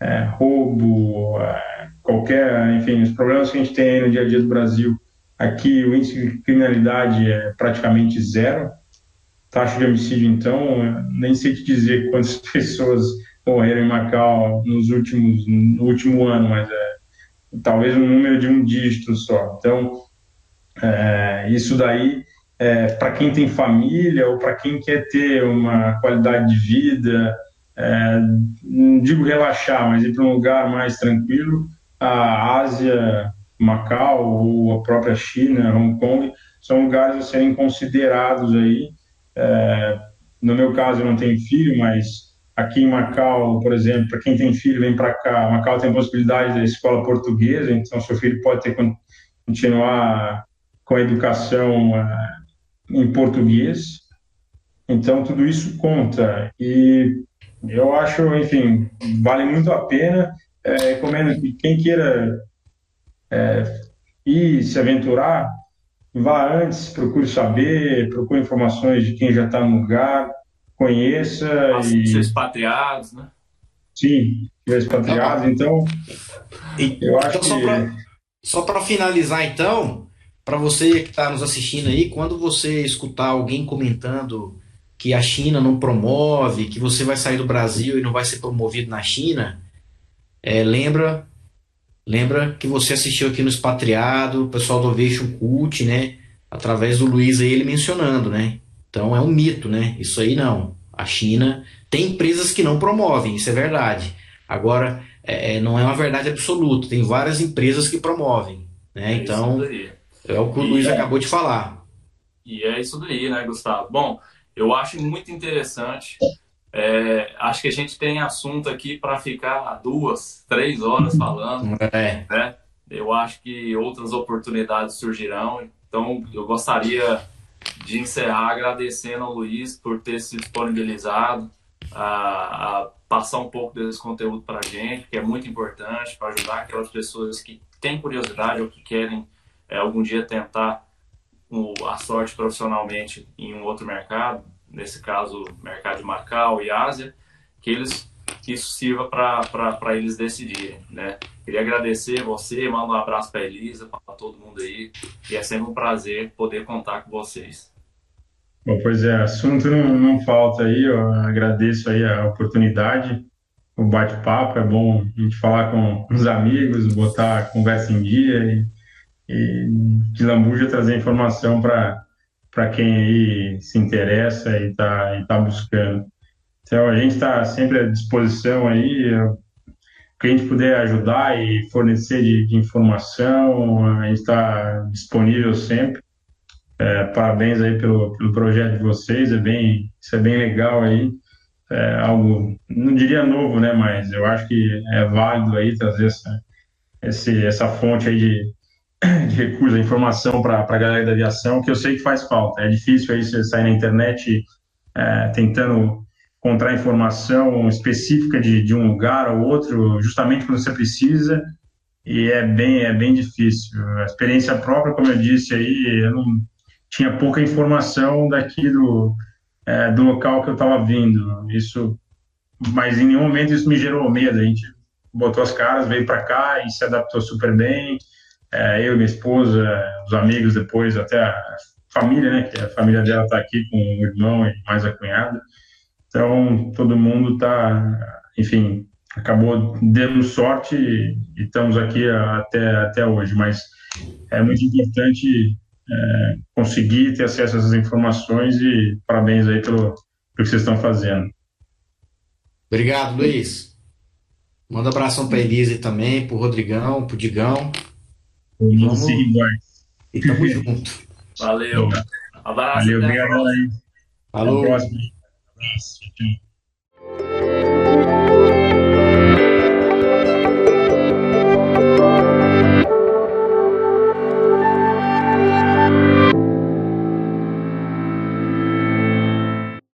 é, roubo, é, qualquer, enfim, os problemas que a gente tem no dia a dia do Brasil. Aqui o índice de criminalidade é praticamente zero. Taxa de homicídio, então, nem sei te dizer <laughs> quantas pessoas morreram em Macau nos últimos, no último ano, mas é talvez um número de um dígito só. Então, é, isso daí, é, para quem tem família ou para quem quer ter uma qualidade de vida, é, não digo relaxar, mas ir para um lugar mais tranquilo, a Ásia, Macau ou a própria China, Hong Kong, são lugares a serem considerados aí. É, no meu caso, eu não tenho filho, mas Aqui em Macau, por exemplo, para quem tem filho, vem para cá. Macau tem a possibilidade da escola portuguesa, então seu filho pode ter continuar com a educação uh, em português. Então tudo isso conta e eu acho, enfim, vale muito a pena. É, recomendo que quem queira é, ir se aventurar, vá antes, procure saber, procure informações de quem já está no lugar conheça. Os e... expatriados, né? Sim, expatriados. Então, eu acho então, que. só para finalizar então, para você que está nos assistindo aí, quando você escutar alguém comentando que a China não promove, que você vai sair do Brasil e não vai ser promovido na China, é, lembra lembra que você assistiu aqui no Expatriado, o pessoal do Ovation Cult, né? Através do Luiz aí, ele mencionando, né? Então é um mito, né? Isso aí não. A China tem empresas que não promovem, isso é verdade. Agora, é, é não é uma verdade absoluta. Tem várias empresas que promovem, né? É então, é o que o Luiz é, acabou de falar. E é isso daí, né, Gustavo? Bom, eu acho muito interessante é, acho que a gente tem assunto aqui para ficar duas, três horas falando. É. Né? Eu acho que outras oportunidades surgirão. Então, eu gostaria de encerrar agradecendo ao Luiz por ter se disponibilizado a, a passar um pouco desse conteúdo para a gente, que é muito importante para ajudar aquelas pessoas que têm curiosidade ou que querem é, algum dia tentar o, a sorte profissionalmente em um outro mercado nesse caso mercado de Macau e Ásia, que eles que isso sirva para eles decidirem, né? Queria agradecer você, mando um abraço para Elisa, para todo mundo aí, e é sempre um prazer poder contar com vocês. Bom, pois é, assunto não, não falta aí, eu agradeço aí a oportunidade, o bate-papo, é bom a gente falar com os amigos, botar a conversa em dia e, e de lambuja trazer informação para para quem aí se interessa e está tá buscando. Então, a gente está sempre à disposição aí, que a gente puder ajudar e fornecer de, de informação, a gente está disponível sempre. É, parabéns aí pelo, pelo projeto de vocês, é bem, isso é bem legal aí, é algo, não diria novo, né, mas eu acho que é válido aí trazer essa, esse, essa fonte aí de, <coughs> de recursos, informação para a galera da aviação, que eu sei que faz falta. É difícil aí você sair na internet é, tentando encontrar informação específica de, de um lugar ou outro, justamente quando você precisa, e é bem, é bem difícil. A experiência própria, como eu disse aí, eu não tinha pouca informação daqui do, é, do local que eu estava vindo. Isso, mas em nenhum momento isso me gerou medo. A gente botou as caras, veio para cá e se adaptou super bem é, eu, minha esposa, os amigos depois, até a família, né, que a família dela está aqui com o irmão e mais a cunhada. Então, todo mundo está, enfim, acabou dando sorte e, estamos aqui até, até hoje. Mas é muito importante é, conseguir ter acesso a essas informações e parabéns aí pelo, pelo que vocês estão fazendo. Obrigado, Luiz. Manda abração para Elise também, para o Rodrigão, para o Digão. Vamos seguir iguais. E tamo junto. Valeu. Abraço. Valeu, obrigado. Falou. Até a próxima. Abraço. Tchau.